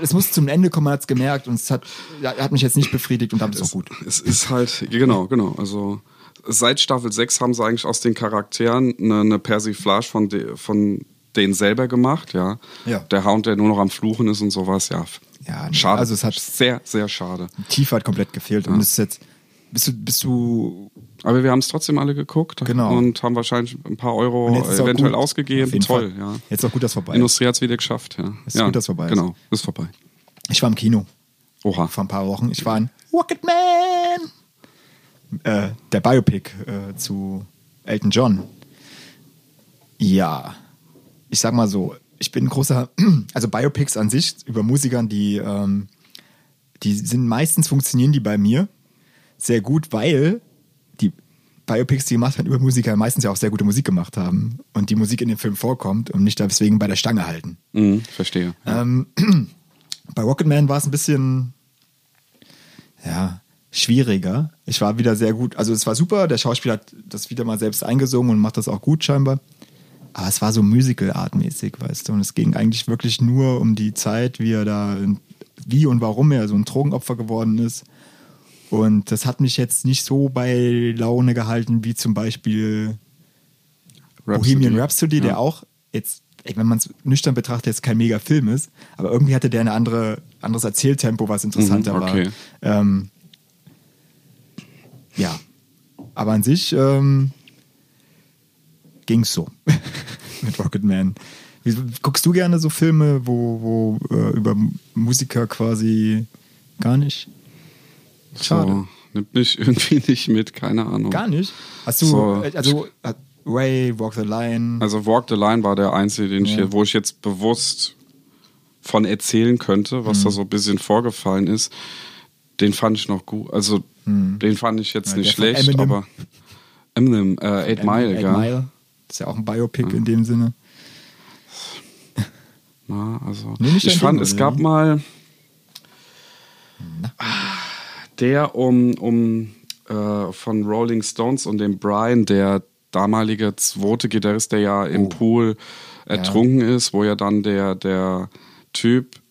es muss zum Ende kommen, man hat es gemerkt und es hat, hat mich jetzt nicht befriedigt und damit ist auch gut. Es ist halt, genau, genau. Also seit Staffel 6 haben sie eigentlich aus den Charakteren eine, eine Persiflage von, de, von denen selber gemacht, ja. Ja. Der Hound, der nur noch am Fluchen ist und sowas, ja. Ja, schade. also es hat- sehr, sehr schade. Tiefe hat komplett gefehlt und es ist jetzt, bist du, bist du, Aber wir haben es trotzdem alle geguckt Genau. und haben wahrscheinlich ein paar Euro eventuell ausgegeben. Toll, Fall. ja. Jetzt ist auch gut, dass vorbei ist. Industrie hat es wieder geschafft, ja. Ist ja, gut, dass vorbei ist. Genau, ist vorbei. Ich war im Kino Oha. vor ein paar Wochen. Ich war in Rocketman. Äh, der Biopic äh, zu Elton John. Ja, ich sag mal so, ich bin ein großer, also Biopics an sich über Musikern, die, ähm, die sind meistens funktionieren die bei mir sehr gut, weil die Biopics, die gemacht werden über Musiker, meistens ja auch sehr gute Musik gemacht haben und die Musik in dem Film vorkommt und nicht deswegen bei der Stange halten. Mhm, verstehe. Ähm, bei Rocketman war es ein bisschen, ja, schwieriger. Ich war wieder sehr gut, also es war super, der Schauspieler hat das wieder mal selbst eingesungen und macht das auch gut scheinbar. Aber es war so Musical-artmäßig, weißt du, und es ging eigentlich wirklich nur um die Zeit, wie er da, wie und warum er so ein Drogenopfer geworden ist. Und das hat mich jetzt nicht so bei Laune gehalten, wie zum Beispiel Bohemian Rhapsody, der Ja. auch jetzt, ey, wenn man es nüchtern betrachtet, jetzt kein mega Film ist, aber irgendwie hatte der ein andere, anderes Erzähltempo, was interessanter Mhm, okay. war. Ähm, ja, aber an sich ähm, ging's so mit Rocketman. Wie, guckst du gerne so Filme, wo, wo äh, über Musiker quasi gar nicht? Schade. So, nimmt mich irgendwie nicht mit, keine Ahnung. Gar nicht? Hast du, So. also äh, Ray, Walk the Line, Also Walk the Line war der einzige, den ich Ja. hier, wo ich jetzt bewusst von erzählen könnte, was Mhm. da so ein bisschen vorgefallen ist. Den fand ich noch gut. Also den fand ich jetzt. Ja, nicht schlecht, Eminem. aber Eminem, äh, Eight Mile, Eight ja. Mile. Das ist ja auch ein Biopic in dem Sinne. Na, also Nee, ich fand, Ding, es gab mal der um, um äh, von Rolling Stones und dem Brian, der damalige zweite Gitarrist, der ja Oh. im Pool ertrunken ist, wo ja dann der, der Typ,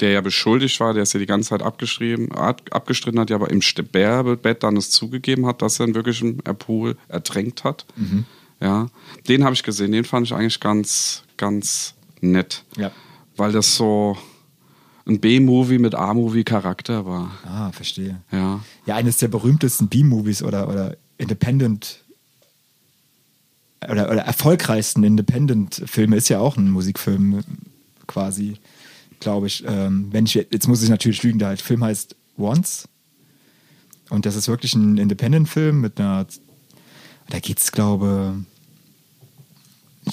der ja beschuldigt war, der es ja die ganze Zeit abgeschrieben, ab- abgestritten hat, ja aber im Sterbebett dann es zugegeben hat, dass er in wirklichem Pool ertränkt hat. Mhm. Ja, den habe ich gesehen, den fand ich eigentlich ganz, ganz nett Ja. weil das so ein B-Movie mit A-Movie-Charakter war. Ah, verstehe. Ja. Ja, eines der berühmtesten B-Movies oder, oder Independent oder, oder erfolgreichsten Independent-Filme ist ja auch ein Musikfilm quasi, glaube ich. Ähm, wenn ich. Jetzt muss ich natürlich lügen, der Film heißt Once. Und das ist wirklich ein Independent-Film mit einer. Da geht es, glaube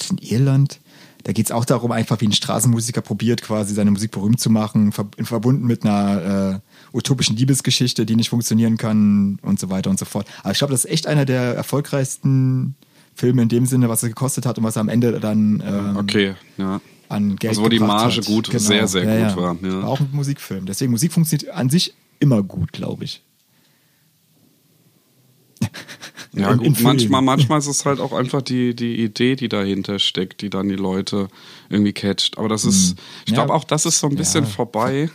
ist in Irland. Da geht es auch darum, einfach wie ein Straßenmusiker probiert, quasi seine Musik berühmt zu machen, ver verbunden mit einer äh, utopischen Liebesgeschichte, die nicht funktionieren kann und so weiter und so fort. Aber ich glaube, das ist echt einer der erfolgreichsten Filme in dem Sinne, was er gekostet hat und was er am Ende dann ähm, Okay, ja. An Geld Also wo die Marge hat. Genau. gut- sehr, sehr gut war, ja. Auch ein Musikfilm. Deswegen, Musik funktioniert an sich immer gut, glaube ich. Ja, In- in gut, manchmal, Filmen. manchmal ist es halt auch einfach die, die Idee, die dahinter steckt, die dann die Leute irgendwie catcht. Aber das ist, ich Ja. glaube auch, das ist so ein bisschen Ja. vorbei,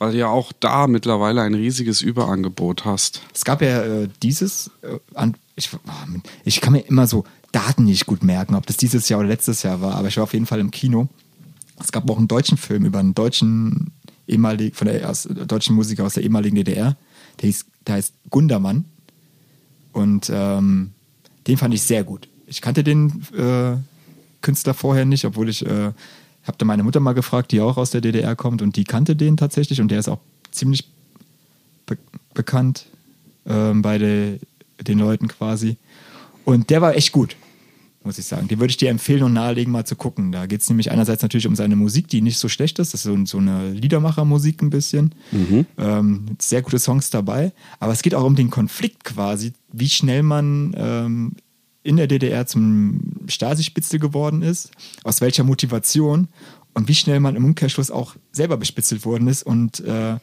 weil du ja auch da mittlerweile ein riesiges Überangebot hast. Es gab ja äh, dieses, äh, an, ich, ah, ich kann mir immer so Daten nicht gut merken, ob das dieses Jahr oder letztes Jahr war, aber ich war auf jeden Fall im Kino. Es gab auch einen deutschen Film über einen deutschen ehemalig, von der aus, deutschen Musiker aus der ehemaligen DDR. Der, hieß, der heißt Gundermann. Und ähm, den fand ich sehr gut. Ich kannte den äh, Künstler vorher nicht, obwohl ich äh, habe da meine Mutter mal gefragt, die auch aus der DDR kommt und die kannte den tatsächlich und der ist auch ziemlich be bekannt ähm, bei de, den Leuten quasi. Und der war echt gut, muss ich sagen. Den würde ich dir empfehlen und nahelegen, mal zu gucken. Da geht es nämlich einerseits natürlich um seine Musik, die nicht so schlecht ist. Das ist so, so eine Liedermachermusik ein bisschen. Ähm, sehr gute Songs dabei. Aber es geht auch um den Konflikt quasi, wie schnell man ähm, in der DDR zum Stasi-Spitzel geworden ist, aus welcher Motivation und wie schnell man im Umkehrschluss auch selber bespitzelt worden ist. Und äh,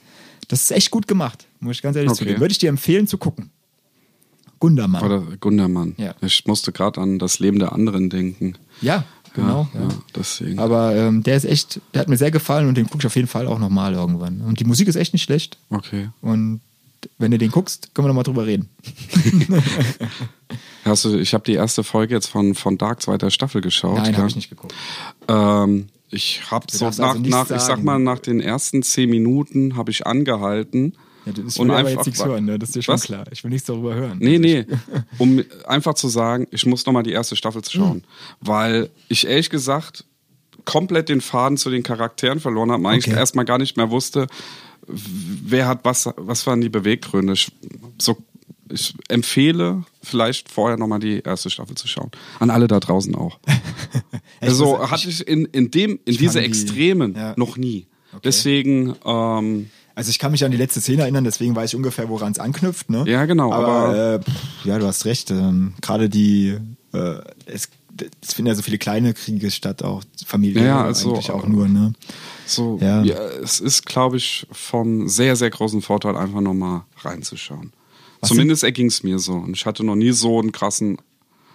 das ist echt gut gemacht, muss ich ganz ehrlich Okay. zugeben. Würde ich dir empfehlen zu gucken. Gundermann. Oder Gundermann. Ja. Ich musste gerade an das Leben der anderen denken. ja, genau. Ja, Ja, deswegen. Aber ähm, der ist echt, der hat mir sehr gefallen und den gucke ich auf jeden Fall auch nochmal irgendwann. Und die Musik ist echt nicht schlecht. Okay. Und wenn du den guckst, können wir nochmal drüber reden. Hast du, ich habe die erste Folge jetzt von, von Dark zweiter Staffel geschaut. Nein, habe ich nicht geguckt. Ähm, ich habe so darfst nach, also nach ich sag mal, nach den ersten zehn Minuten habe ich angehalten. Ja, das und will aber einfach jetzt nichts hören, ne? das ist dir schon Was? klar. Ich will nichts darüber hören. Nee, nee, um einfach zu sagen, ich muss nochmal die erste Staffel zu schauen. Weil ich ehrlich gesagt komplett den Faden zu den Charakteren verloren habe, eigentlich Okay. erstmal gar nicht mehr wusste, wer hat was, was waren die Beweggründe. Ich, so, ich empfehle vielleicht vorher nochmal die erste Staffel zu schauen. An alle da draußen auch. Also muss- hatte ich in, in dem, in dieser fand die- Extremen ja. noch nie. Okay. Deswegen, ähm, Also ich kann mich an die letzte Szene erinnern, deswegen weiß ich ungefähr, woran es anknüpft. Ne? Ja, genau, Aber, aber- äh, pff, ja, du hast recht. Ähm, Gerade die, äh, es, es finden ja so viele kleine Kriege statt, auch Familie Ja, also, eigentlich auch nur. Ne? So, Ja. ja. es ist, glaube ich, von sehr, sehr großen Vorteil, einfach nur mal reinzuschauen. Was Zumindest erging es mir so. Und ich hatte noch nie so einen krassen,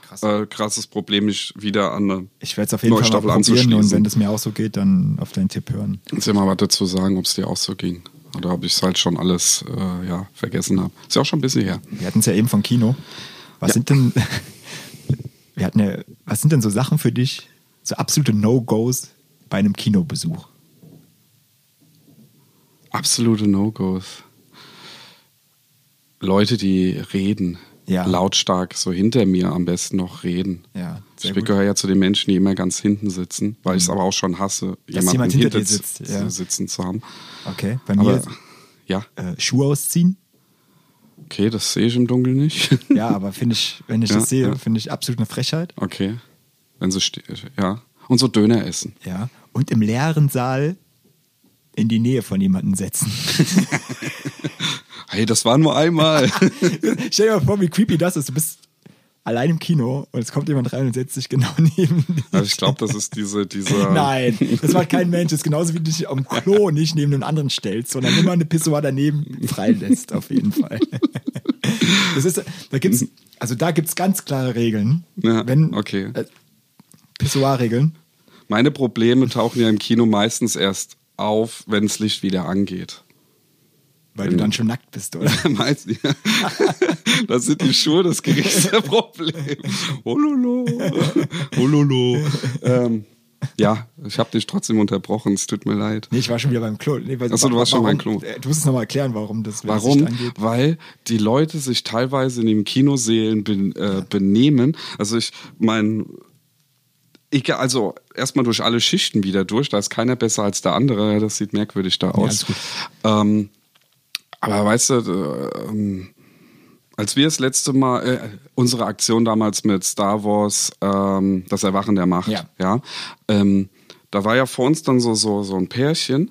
Krass. äh, krasses Problem, mich wieder an eine Ich werde es auf jeden Fall mal probieren und wenn es mir auch so geht, dann auf deinen Tipp hören. Kannst du mal was dazu sagen, ob es dir auch so ging? Oder ob ich es halt schon alles äh, ja, vergessen habe. Ist ja auch schon ein bisschen her. Wir hatten es ja eben vom Kino. Was Ja. sind denn, wir hatten ja, was sind denn so Sachen für dich, so absolute No-Gos bei einem Kinobesuch? Absolute No-Gos. Leute, die reden. Ja. Lautstark, so hinter mir am besten noch reden. Ja, Ich. Mhm. gehöre ja zu den Menschen, die immer ganz hinten sitzen, weil ich es aber auch schon hasse, Dass jemanden jemand hinter dir hinter sitzt, zu- ja. sitzen zu haben. Okay, bei Aber mir ja, äh, Schuhe ausziehen. Okay, das sehe ich im Dunkeln nicht. Ja, aber finde ich, wenn ich Ja, das sehe, ja. finde ich absolut eine Frechheit. okay. Wenn sie ste- ja. Und so Döner essen. Ja. Und im leeren Saal in die Nähe von jemandem setzen. Hey, das war nur einmal. Stell dir mal vor, wie creepy das ist. Du bist allein im Kino und es kommt jemand rein und setzt sich genau neben dich. also ich glaube, das ist diese, diese. Nein, das macht kein Mensch. Das ist genauso wie du dich am Klo nicht neben einem anderen stellst, sondern immer eine Pissoir daneben freilässt, auf jeden Fall. Das ist, da gibt's, also da gibt's ganz klare Regeln. Ja, Wenn, okay. Äh, Pissoir-Regeln. Meine Probleme tauchen ja im Kino meistens erst auf, wenn das Licht wieder angeht. Weil du dann schon nackt bist, oder? Meinst du? Ja. Das sind die Schuhe das geringste Problem. Hololo. Hololo. Ähm, ja, ich habe dich trotzdem unterbrochen, es tut mir leid. Nee, ich war schon wieder beim Klo. Nee, weil- Ach so, du warst schon beim Klo. äh, Du musst es nochmal erklären, warum das, Warum? Weil die Leute sich teilweise in den Kinosälen ben, äh, benehmen. Also ich mein egal, also erstmal durch alle Schichten wieder durch. Da ist keiner besser als der andere. Das sieht merkwürdig da aus. alles gut. ähm, aber weißt du, äh, ähm, als wir das letzte Mal äh, unsere Aktion damals mit Star Wars, ähm, das Erwachen der Macht, Ja. ja, ähm, da war ja vor uns dann so so so ein Pärchen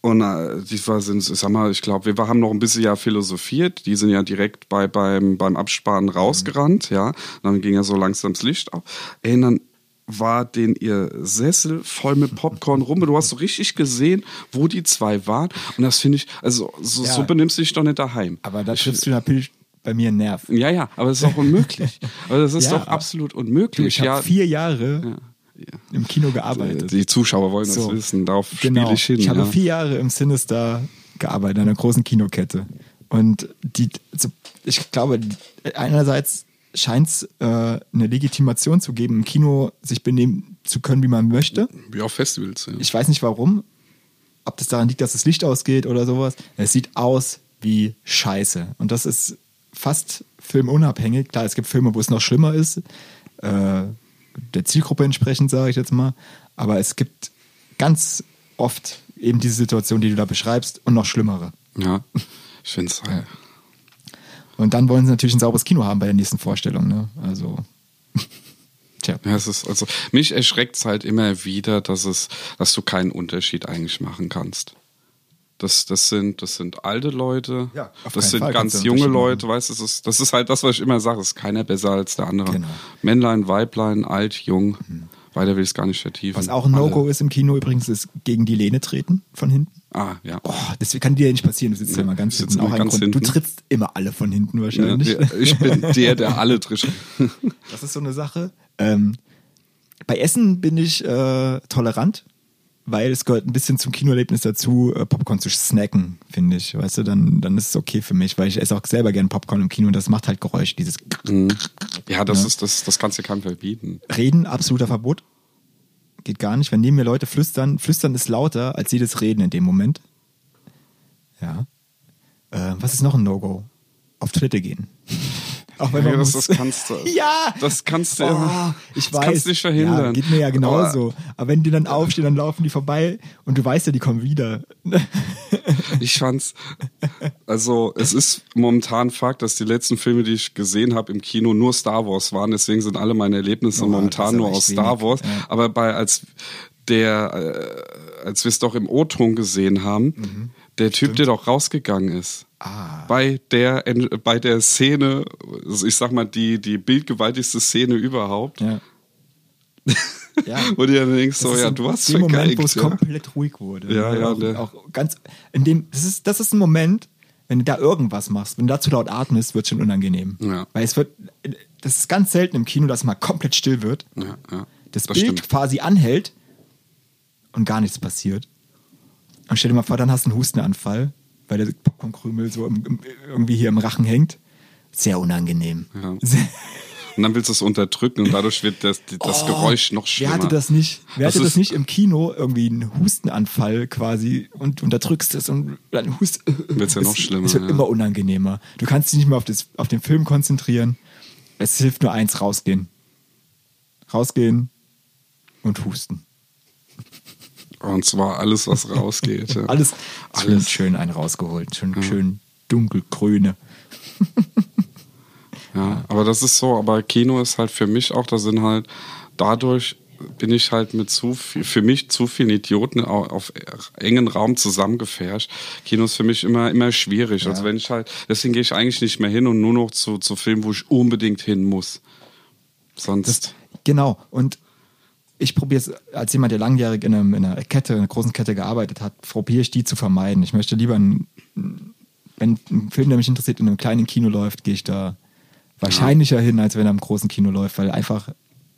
und äh, die war sind, ich sag mal, ich glaube, wir haben noch ein bisschen ja philosophiert. Die sind ja direkt bei beim beim Absparen rausgerannt, ja. Und dann ging ja so langsam das Licht auf. Ey, dann war den ihr Sessel voll mit Popcorn rum. Du hast so richtig gesehen, wo die zwei waren. Und das finde ich, also so, Ja. so benimmst du dich doch nicht daheim. Aber da triffst du natürlich bei mir einen Nerv. Ja, ja, aber es ist auch unmöglich. Aber das ist Ja, doch absolut unmöglich. ich habe ja, vier Jahre ja, ja. im Kino gearbeitet. Die Zuschauer wollen So. das wissen. Darauf Genau. spiele ich hin. Ich habe vier Jahre im Sinister gearbeitet, einer großen Kinokette. Und die, also ich glaube, einerseits scheint es äh, eine Legitimation zu geben, im Kino sich benehmen zu können, wie man möchte. Wie auf Festivals. Ja. Ich weiß nicht warum, ob das daran liegt, dass das Licht ausgeht oder sowas. Es sieht aus wie Scheiße. Und das ist fast filmunabhängig. Klar, es gibt Filme, wo es noch schlimmer ist. Äh, der Zielgruppe entsprechend, sage ich jetzt mal. Aber es gibt ganz oft eben diese Situation, die du da beschreibst und noch schlimmere. ja. Ich finde es. halt Und dann wollen sie natürlich ein sauberes Kino haben bei der nächsten Vorstellung. Ne? Also, tja. Ja, es ist, also, mich erschreckt es halt immer wieder, dass es, dass du keinen Unterschied eigentlich machen kannst. Das, das sind, das sind alte Leute, Ja, auf das sind Fall ganz junge Leute, weißt du, das ist, das ist halt das, was ich immer sage, es ist keiner besser als der andere. Genau. Männlein, Weiblein, alt, jung, weiter will ich es gar nicht vertiefen. Was auch ein. No-Go ist im Kino übrigens, ist gegen die Lehne treten von hinten. Ah, ja. Oh, das kann dir ja nicht passieren. Du sitzt ja, immer ganz hinten. Auch ganz Grund. Du hinten. trittst immer alle von hinten wahrscheinlich. ja, ich bin der, der alle drischt. Das ist so eine Sache. Ähm, bei Essen bin ich äh, tolerant, weil es gehört ein bisschen zum Kinoerlebnis dazu, äh, Popcorn zu snacken, finde ich. Weißt du, dann, dann ist es okay für mich, weil ich esse auch selber gerne Popcorn im Kino und das macht halt Geräusch, dieses Ja, das Ja. ist, das, das kannst du keinem verbieten. Reden, absoluter Verbot. Geht gar nicht. Wenn neben mir Leute flüstern, flüstern ist lauter als jedes Reden in dem Moment. Ja. Äh, was ist noch ein No-Go? Auf Toilette gehen. Auch wenn Ja, man das, muss. das kannst du. Ja! Das kannst du. Oh, ich das weiß. kannst du nicht verhindern. Ja, geht mir ja genauso. Aber, wenn die dann aufstehen, dann laufen die vorbei und du weißt ja, die kommen wieder. Ich fand's, also es ist momentan Fakt, dass die letzten Filme, die ich gesehen habe im Kino, nur Star Wars waren. Deswegen sind alle meine Erlebnisse Oh, momentan nur aber aus echt Star wenig. Wars. Ja. Aber bei als der, äh, als wir es doch im O-Ton gesehen haben, Mhm. Der Typ, der doch rausgegangen ist. Ah. Bei der, bei der Szene, ich sag mal, die, die bildgewaltigste Szene überhaupt. Ja. ja. Wo du dann denkst, so, ja, du hast dem Moment, wo es ja. komplett ruhig wurde. Ja, ja, auch, ne. auch ganz, in dem, das ist, das ist ein Moment, wenn du da irgendwas machst, wenn du da zu laut atmest, wird schon unangenehm. Ja. Weil es wird, das ist ganz selten im Kino, dass es mal komplett still wird. Ja, ja. Das, Das Bild stimmt. quasi anhält und gar nichts passiert. Und stell dir mal vor, dann hast du einen Hustenanfall, weil der Popcornkrümel so im, im, irgendwie hier im Rachen hängt. Sehr unangenehm. Ja. Und dann willst du es unterdrücken und dadurch wird das, das Oh, Geräusch noch schlimmer. Wer hatte das nicht? Wer Das hatte das nicht im Kino? Irgendwie einen Hustenanfall quasi und unterdrückst es und dann hust. Wird's ja noch Es- schlimmer, Es wird ja. immer unangenehmer. Du kannst dich nicht mehr auf, das, auf den Film konzentrieren. Es hilft nur eins: rausgehen. Rausgehen und husten. Und zwar alles, was rausgeht. Ja. Alles, schön, Alles. schön einen rausgeholt. Schön, schön dunkelgrüne. Ja, aber das ist so, aber Kino ist halt für mich auch, da sind halt, dadurch bin ich halt mit zu viel, für mich zu vielen Idioten au- auf engen Raum zusammengefärscht. Kino ist für mich immer, immer schwierig. Also wenn ich halt, deswegen gehe ich eigentlich nicht mehr hin und nur noch zu, zu Filmen, wo ich unbedingt hin muss. Sonst. Genau. Und ich probiere es, als jemand, der langjährig in, einem, in einer Kette, in einer großen Kette gearbeitet hat, probiere ich die zu vermeiden. Ich möchte lieber, einen, wenn ein Film, der mich interessiert, in einem kleinen Kino läuft, gehe ich da wahrscheinlicher hin, als wenn er im großen Kino läuft, weil einfach,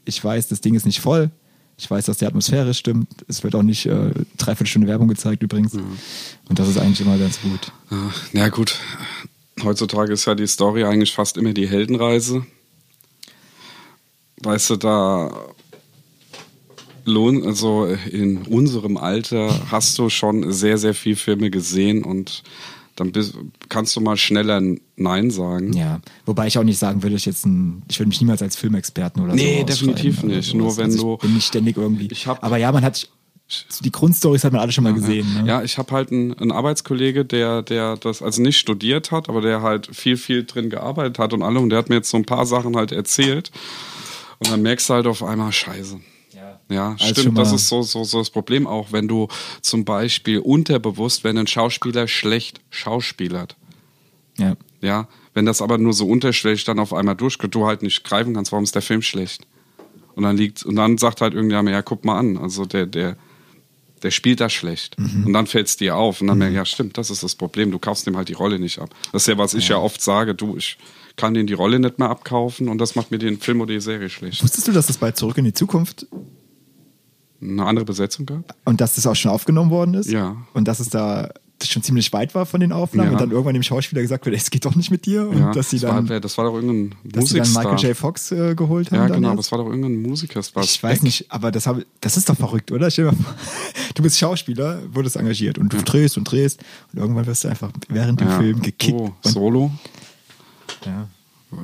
ich weiß, das Ding ist nicht voll. Ich weiß, dass die Atmosphäre stimmt. Es wird auch nicht äh, dreiviertel Stunde Werbung gezeigt übrigens. Und das ist eigentlich immer ganz gut. Ja, na gut. Heutzutage ist ja die Story eigentlich fast immer die Heldenreise. Weißt du, da lohnt, also in unserem Alter hast du schon sehr, sehr viel Filme gesehen und dann bist, kannst du mal schneller Nein sagen. Ja, wobei ich auch nicht sagen würde, ich jetzt ein, ich würde mich niemals als Filmexperten oder Nee, so definitiv ausschreiben oder nicht. Nur wenn also ich du- bin nicht ständig irgendwie. Ich hab- aber ja, man hat die Grundstories hat man alle schon mal gesehen. Ne? Ja, ich habe halt einen, einen Arbeitskollege, der, der das also nicht studiert hat, aber der halt viel, viel drin gearbeitet hat und alle und der hat mir jetzt so ein paar Sachen halt erzählt. Und dann merkst du halt auf einmal Scheiße. Ja, stimmt. Das ist so, so, so das Problem auch, wenn du zum Beispiel unterbewusst, wenn ein Schauspieler schlecht schauspielert, ja. ja, wenn das aber nur so unterschwellig dann auf einmal durchgeht, du halt nicht greifen kannst, warum ist der Film schlecht? Und dann liegt, und dann sagt halt irgendjemand, ja, guck mal an, also der, der, der spielt das schlecht. Mhm. Und dann fällt es dir auf. Und dann merkst du, ja, stimmt, das ist das Problem. Du kaufst ihm halt die Rolle nicht ab. Das ist ja, was ich ja oft sage, du, ich kann den die Rolle nicht mehr abkaufen und das macht mir den Film oder die Serie schlecht. Wusstest du, dass das bei Zurück in die Zukunft Eine andere Besetzung gab? und dass das auch schon aufgenommen worden ist? Ja. Und dass es da schon ziemlich weit war von den Aufnahmen Ja. und dann irgendwann dem Schauspieler gesagt wird, es geht doch nicht mit dir und ja, dass sie das, dann, war, das war doch irgendein dass sie dann Musikstar. Michael J. Fox äh, geholt haben. ja, genau, das war doch irgendein Musiker. Ich weiß Speck. nicht, aber das, hab, das ist doch verrückt, oder? Stell dir mal vor, du bist Schauspieler, wurdest engagiert und du drehst und drehst und irgendwann wirst du einfach während dem Ja. Film gekickt. Oh, Solo? ja.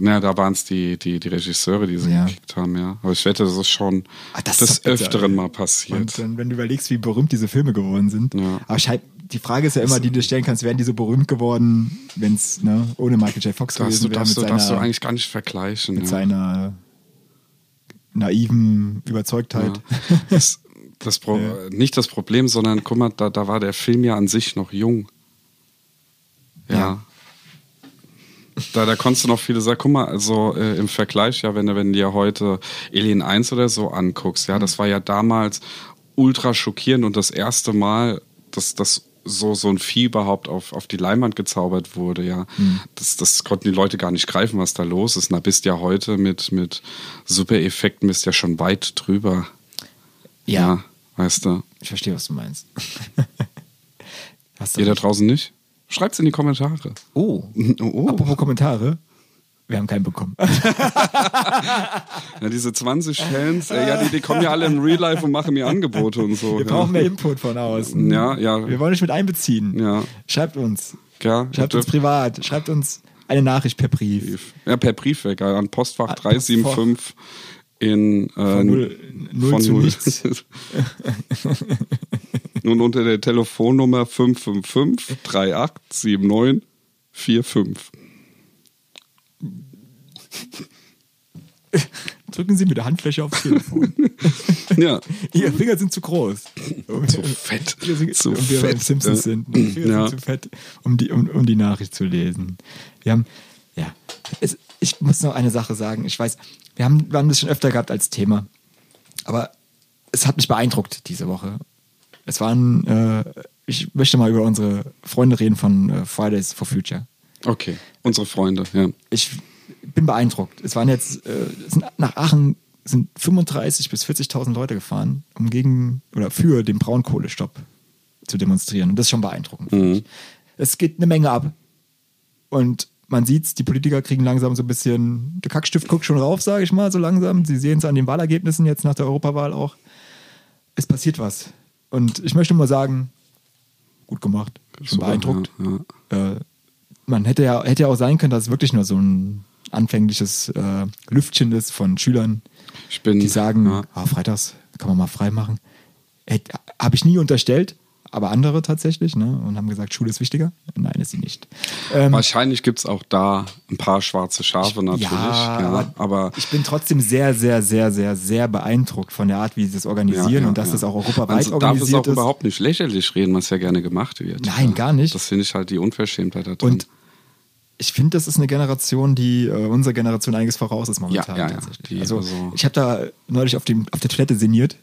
Na, da waren es die, die, die Regisseure, die sie Ja. gekickt haben, ja. Aber ich wette, das ist schon Ah, das des ist Öfteren mal passiert. Und dann, wenn du überlegst, wie berühmt diese Filme geworden sind. Ja. Aber scheint, die Frage ist ja immer, die du stellen kannst, wären die so berühmt geworden, wenn es ne, ohne Michael J. Fox darfst, gewesen wäre, du, darfst du eigentlich gar nicht vergleichen. mit ja. seiner naiven Überzeugtheit. Ja. Das, das Pro Ja. Nicht das Problem, sondern guck mal, da, da war der Film ja an sich noch jung. Ja. Ja. Da, da konntest du noch viele sagen, guck mal, also äh, im Vergleich, ja, wenn du, wenn du dir heute Alien 1 oder so anguckst, ja, das war ja damals ultra schockierend und das erste Mal, dass das so, so ein Vieh überhaupt auf, auf die Leinwand gezaubert wurde, ja. Das, das konnten die Leute gar nicht greifen, was da los ist. Na, bist ja heute mit, mit Super-Effekten bist ja schon weit drüber. Ja, weißt du. ich verstehe, was du meinst. Hast du Ihr da draußen nicht? Schreibt's in die Kommentare. Oh. Oh. Apropos Kommentare. Wir haben keinen bekommen. Ja, diese 20 Fans, äh, ja, die, die kommen ja alle im Real Life und machen mir Angebote und so. Wir ja. brauchen mehr Input von außen. Ja, ja. Wir wollen euch mit einbeziehen. Ja. Schreibt uns. Ja, Schreibt uns privat. Schreibt uns eine Nachricht per Brief. Ja, per Briefweg an Postfach Ah, 375 in äh, Von null- null von zu null. nichts. Nun unter der Telefonnummer 555 3879 45. drücken Sie mit der Handfläche aufs Telefon. Ja. Ihre Finger sind zu groß. Zu fett. Sind, Zu und wir fett. Simpsons sind. Die Finger Ja. sind zu fett, um die, um, um die Nachricht zu lesen. Wir haben, ja, es, ich muss noch eine Sache sagen. Ich weiß, wir haben, wir haben das schon öfter gehabt als Thema. Aber es hat mich beeindruckt diese Woche. Es waren, äh, ich möchte mal über unsere Freunde reden von äh, Fridays for Future. Okay, unsere Freunde, ja. Ich bin beeindruckt. Es waren jetzt, äh, sind nach Aachen sind 35.000 bis 40.000 Leute gefahren, um gegen oder für den Braunkohlestopp zu demonstrieren. Und das ist schon beeindruckend. ich. Es geht eine Menge ab. Und man sieht's, die Politiker kriegen langsam so ein bisschen, der Kackstift guckt schon rauf, sage ich mal, so langsam. Sie sehen es an den Wahlergebnissen jetzt nach der Europawahl auch. Es passiert was. Und ich möchte mal sagen, gut gemacht. Ich bin beeindruckt. ja, Äh, man hätte ja, hätte ja auch sein können, dass es wirklich nur so ein anfängliches äh, Lüftchen ist von Schülern, bin, die sagen, ja. ah, freitags kann man mal frei machen. Habe ich nie unterstellt, aber andere tatsächlich, ne? Und haben gesagt, Schule ist wichtiger. Nein, ist sie nicht. Ähm, Wahrscheinlich gibt es auch da ein paar schwarze Schafe natürlich. ja, Ja, aber, aber ich bin trotzdem sehr, sehr, sehr, sehr, sehr beeindruckt von der Art, wie sie das organisieren Ja, und dass das auch europaweit Man darf es organisiert auch ist. überhaupt nicht lächerlich reden, was ja gerne gemacht wird. Nein, gar nicht. Das finde ich halt die Unverschämtheit da drin. Und ich finde, das ist eine Generation, die äh, unserer Generation einiges voraus ist momentan. Ja, ja, ja. Die- also, also- ich habe da neulich auf, dem, auf der Toilette sinniert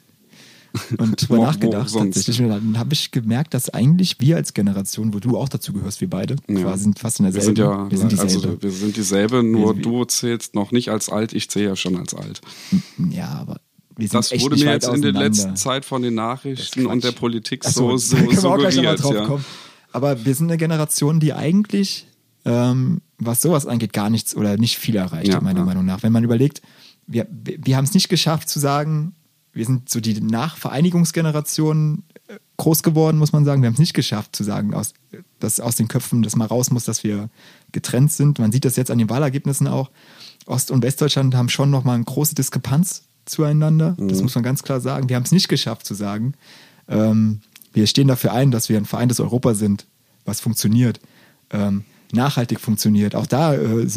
und drüber nachgedacht. tatsächlich. Und dann habe ich gemerkt, dass eigentlich wir als Generation, wo du auch dazu gehörst, wir beide, Ja. quasi sind fast in wir derselben. sind ja wir sind dieselbe. also wir sind dieselbe, nur Wir- du zählst noch nicht als alt, ich zähle ja schon als alt. ja, aber wir Das wurde mir jetzt in der letzten Zeit von den Nachrichten und der Politik so, so, wir nochmal suggeriert. drauf Ja. Aber wir sind eine Generation, die eigentlich, ähm, was sowas angeht, gar nichts oder nicht viel erreicht, Ja, meiner ja. Meinung nach. Wenn man überlegt, wir, wir wir haben es nicht geschafft zu sagen, wir sind so die Nachvereinigungsgeneration äh, groß geworden, muss man sagen. Wir haben es nicht geschafft zu sagen, aus, dass aus den Köpfen das mal raus muss, dass wir getrennt sind. Man sieht das jetzt an den Wahlergebnissen auch. Ost- und Westdeutschland haben schon nochmal eine große Diskrepanz zueinander. Das muss man ganz klar sagen. Wir haben es nicht geschafft zu sagen, ähm, wir stehen dafür ein, dass wir ein vereintes Europa sind, was funktioniert, ähm, nachhaltig funktioniert. Auch da äh,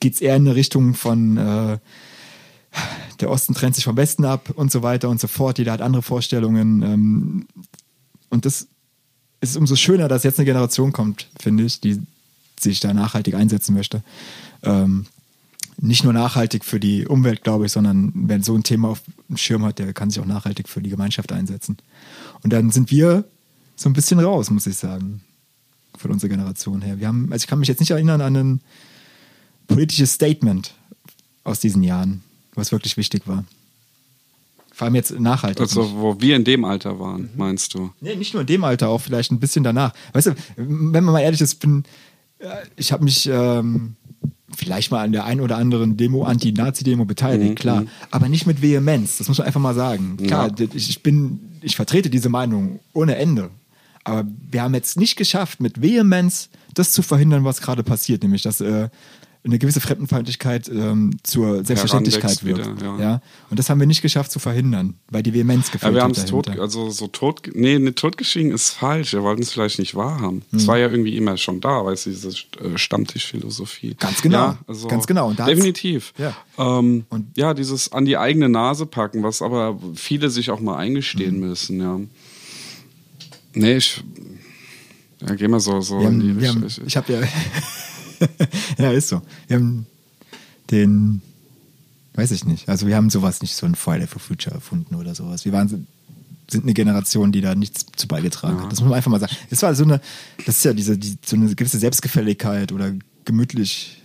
geht es eher in eine Richtung von äh, der Osten trennt sich vom Westen ab und so weiter und so fort. Jeder hat andere Vorstellungen. Ähm, und das ist umso schöner, dass jetzt eine Generation kommt, finde ich, die sich da nachhaltig einsetzen möchte. Ähm, nicht nur nachhaltig für die Umwelt, glaube ich, sondern wer so ein Thema auf dem Schirm hat, der kann sich auch nachhaltig für die Gemeinschaft einsetzen. Und dann sind wir so ein bisschen raus, muss ich sagen, von unserer Generation her. Wir haben, also ich kann mich jetzt nicht erinnern an ein politisches Statement aus diesen Jahren, was wirklich wichtig war. Vor allem jetzt nachhaltig. Also, wo wir in dem Alter waren, Mhm. meinst du? Nee, nicht nur in dem Alter, auch vielleicht ein bisschen danach. Weißt du, wenn man mal ehrlich ist, bin, äh, ich habe mich ähm, vielleicht mal an der ein oder anderen Demo, Anti-Nazi-Demo beteiligt, Mhm, klar. Aber nicht mit Vehemenz, das muss man einfach mal sagen. Klar, Ja. ich, ich bin, ich vertrete diese Meinung ohne Ende. Aber wir haben jetzt nicht geschafft, mit Vehemenz das zu verhindern, was gerade passiert, nämlich dass äh, eine gewisse Fremdenfeindlichkeit ähm, zur Selbstverständlichkeit wird. Ja. ja. Und das haben wir nicht geschafft zu verhindern, weil die Vehemenz gefehlt Ja, wir haben es tot, also so tot, nee, ne, totgeschwiegen ist falsch. Wir wollten es vielleicht nicht wahrhaben. Hm. Es war ja irgendwie immer schon da, weißt du, diese äh, Stammtischphilosophie. Ganz genau. Ja, also Ganz genau. Und definitiv. Ja. Ähm, Und- ja, dieses an die eigene Nase packen, was aber viele sich auch mal eingestehen Hm. müssen, ja. Nee, ich. Ja, geh mal so, so Wir in die haben, haben, Richtung. ich habe ja, ja ist so. Wir haben den, weiß ich nicht. Also wir haben sowas nicht so ein Friday for Future erfunden oder sowas. Wir waren sind eine Generation, die da nichts zu beigetragen Ja. hat. Das muss man einfach mal sagen. Das war so eine, das ist ja diese, die, so eine gewisse Selbstgefälligkeit oder gemütlich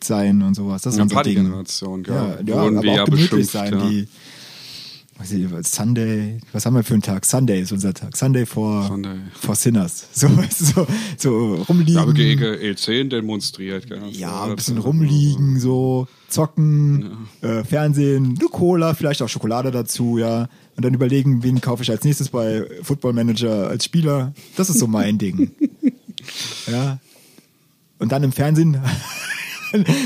sein und sowas. Das ist Ja, Ding. Partygeneration? Ja, ja Wurden aber auch ja gemütlich sein. ja. Die, weiß ich, Sunday, was haben wir für einen Tag? Sunday ist unser Tag. Sunday for, Sunday. for Sinners. So, so, so rumliegen. Ich habe gegen E10 demonstriert, gell? Ja, ein bisschen das- rumliegen, so zocken, äh, Fernsehen, eine Cola, vielleicht auch Schokolade dazu, ja. Und dann überlegen, wen kaufe ich als nächstes bei Football Manager als Spieler. Das ist so mein Ding. Ja. Und dann im Fernsehen.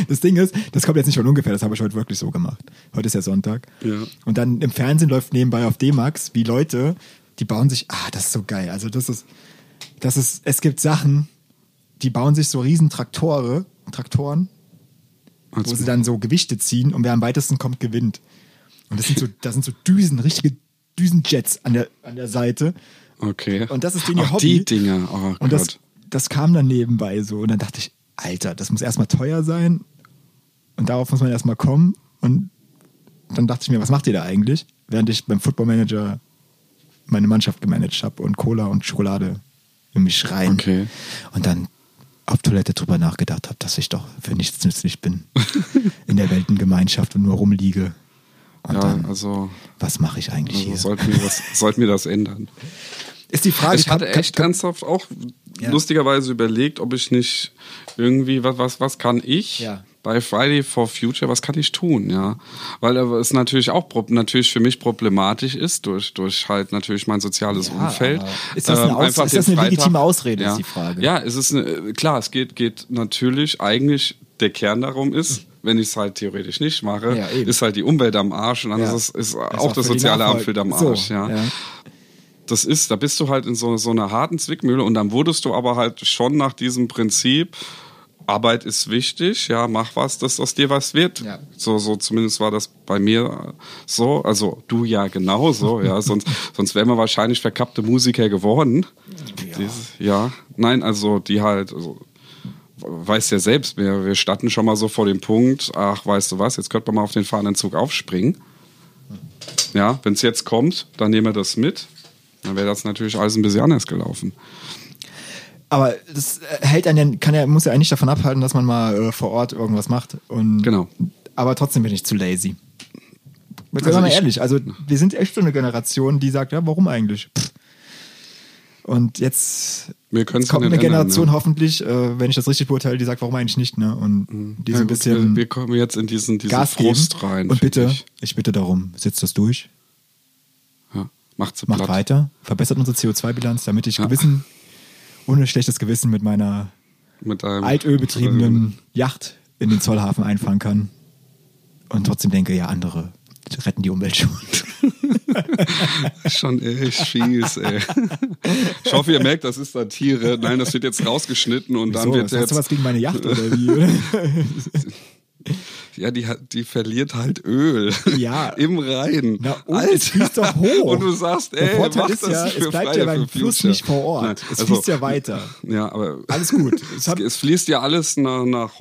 Das Ding ist, das kommt jetzt nicht von ungefähr, das habe ich heute wirklich so gemacht. Heute ist ja Sonntag. Ja. Und dann im Fernsehen läuft nebenbei auf D-Max, wie Leute, die bauen sich, ah, das ist so geil. Also das ist, das ist, es gibt Sachen, die bauen sich so riesen Traktore, Traktoren wo sie dann so Gewichte ziehen und wer am weitesten kommt, gewinnt. Und das sind so, da sind so Düsen, richtige Düsenjets an der, an der Seite. Okay. Und das ist denen ihr Hobby. die Dinger. Oh Und das, das kam dann nebenbei so. Und dann dachte ich, Alter, das muss erstmal teuer sein. Und darauf muss man erstmal kommen. Und dann dachte ich mir, was macht ihr da eigentlich? Während ich beim Football Manager meine Mannschaft gemanagt habe und Cola und Schokolade in mich rein. Okay. Und dann auf Toilette drüber nachgedacht habe, dass ich doch für nichts nützlich bin in der Weltengemeinschaft und nur rumliege. Und Ja, dann, also, was mache ich eigentlich also hier? sollten, wir das, sollten wir das ändern. Ist die Frage, ich hatte echt ernsthaft auch Ja. lustigerweise überlegt, ob ich nicht irgendwie, was, was, was kann ich Ja. bei Friday for Future, was kann ich tun, ja? Weil aber es natürlich auch natürlich für mich problematisch ist, durch, durch halt natürlich mein soziales Ja, Umfeld. ist das eine Aus- einfach ist das eine legitime Ausrede, ja. ist die Frage. Ja, es ist eine, klar, es geht, geht natürlich eigentlich, der Kern darum ist, wenn ich es halt theoretisch nicht mache, Ja, ist halt die Umwelt am Arsch und dann Ja. ist, ist Ist auch das soziale Umfeld am So, Arsch, ja das ist, da bist du halt in so, so einer harten Zwickmühle und dann wurdest du aber halt schon nach diesem Prinzip, Arbeit ist wichtig, ja, mach was, dass aus dir was wird. Ja. So, so zumindest war das bei mir so. Also du ja genauso, ja. Sonst, sonst wären wir wahrscheinlich verkappte Musiker geworden. Ja. Dieses, ja. Nein, also die halt, also, weißt ja selbst, wir, wir standen schon mal so vor dem Punkt, ach, weißt du was, jetzt könnte man mal auf den fahrenden Zug aufspringen. Ja, wenn es jetzt kommt, dann nehmen wir das mit. Dann wäre das natürlich alles ein bisschen anders gelaufen. Aber das äh, hält einen, kann ja, muss ja eigentlich davon abhalten, dass man mal äh, vor Ort irgendwas macht. Und, Genau. Aber trotzdem bin ich zu lazy. Jetzt Also also mal ich- ehrlich, also wir sind echt so eine Generation, die sagt, ja, warum eigentlich? Pff. Und jetzt, Wir jetzt kommt eine ändern, Generation ne? hoffentlich, äh, wenn ich das richtig beurteile, die sagt, warum eigentlich nicht, ne? Und die so ein bisschen wir, wir kommen jetzt in diesen, diesen Gas Frust rein. Und bitte, ich. Ich. bitte darum, setzt das durch, Ja, macht sie macht platt. weiter, verbessert unsere CO2-Bilanz, damit ich Ja. Gewissen, ohne schlechtes Gewissen mit meiner Mit einem, altölbetriebenen Yacht in den Zollhafen einfahren kann und trotzdem denke, ja, andere retten die Umwelt schon. Schon echt fies, ey. Ich hoffe, ihr merkt, das ist Satire. Nein, das wird jetzt rausgeschnitten und dann Wieso? wird Hast du jetzt. was gegen meine Yacht oder wie? oder? Ja, die, die verliert halt Öl. Ja. Im Rhein. Na und, es fließt doch hoch. Und du sagst, Der ey, Vorteil mach ist das ja, es bleibt ja beim Fluss nicht vor Ort. Nein, es also- fließt ja weiter. Ja, aber Alles gut. Es es, fließt ja alles nach, nach,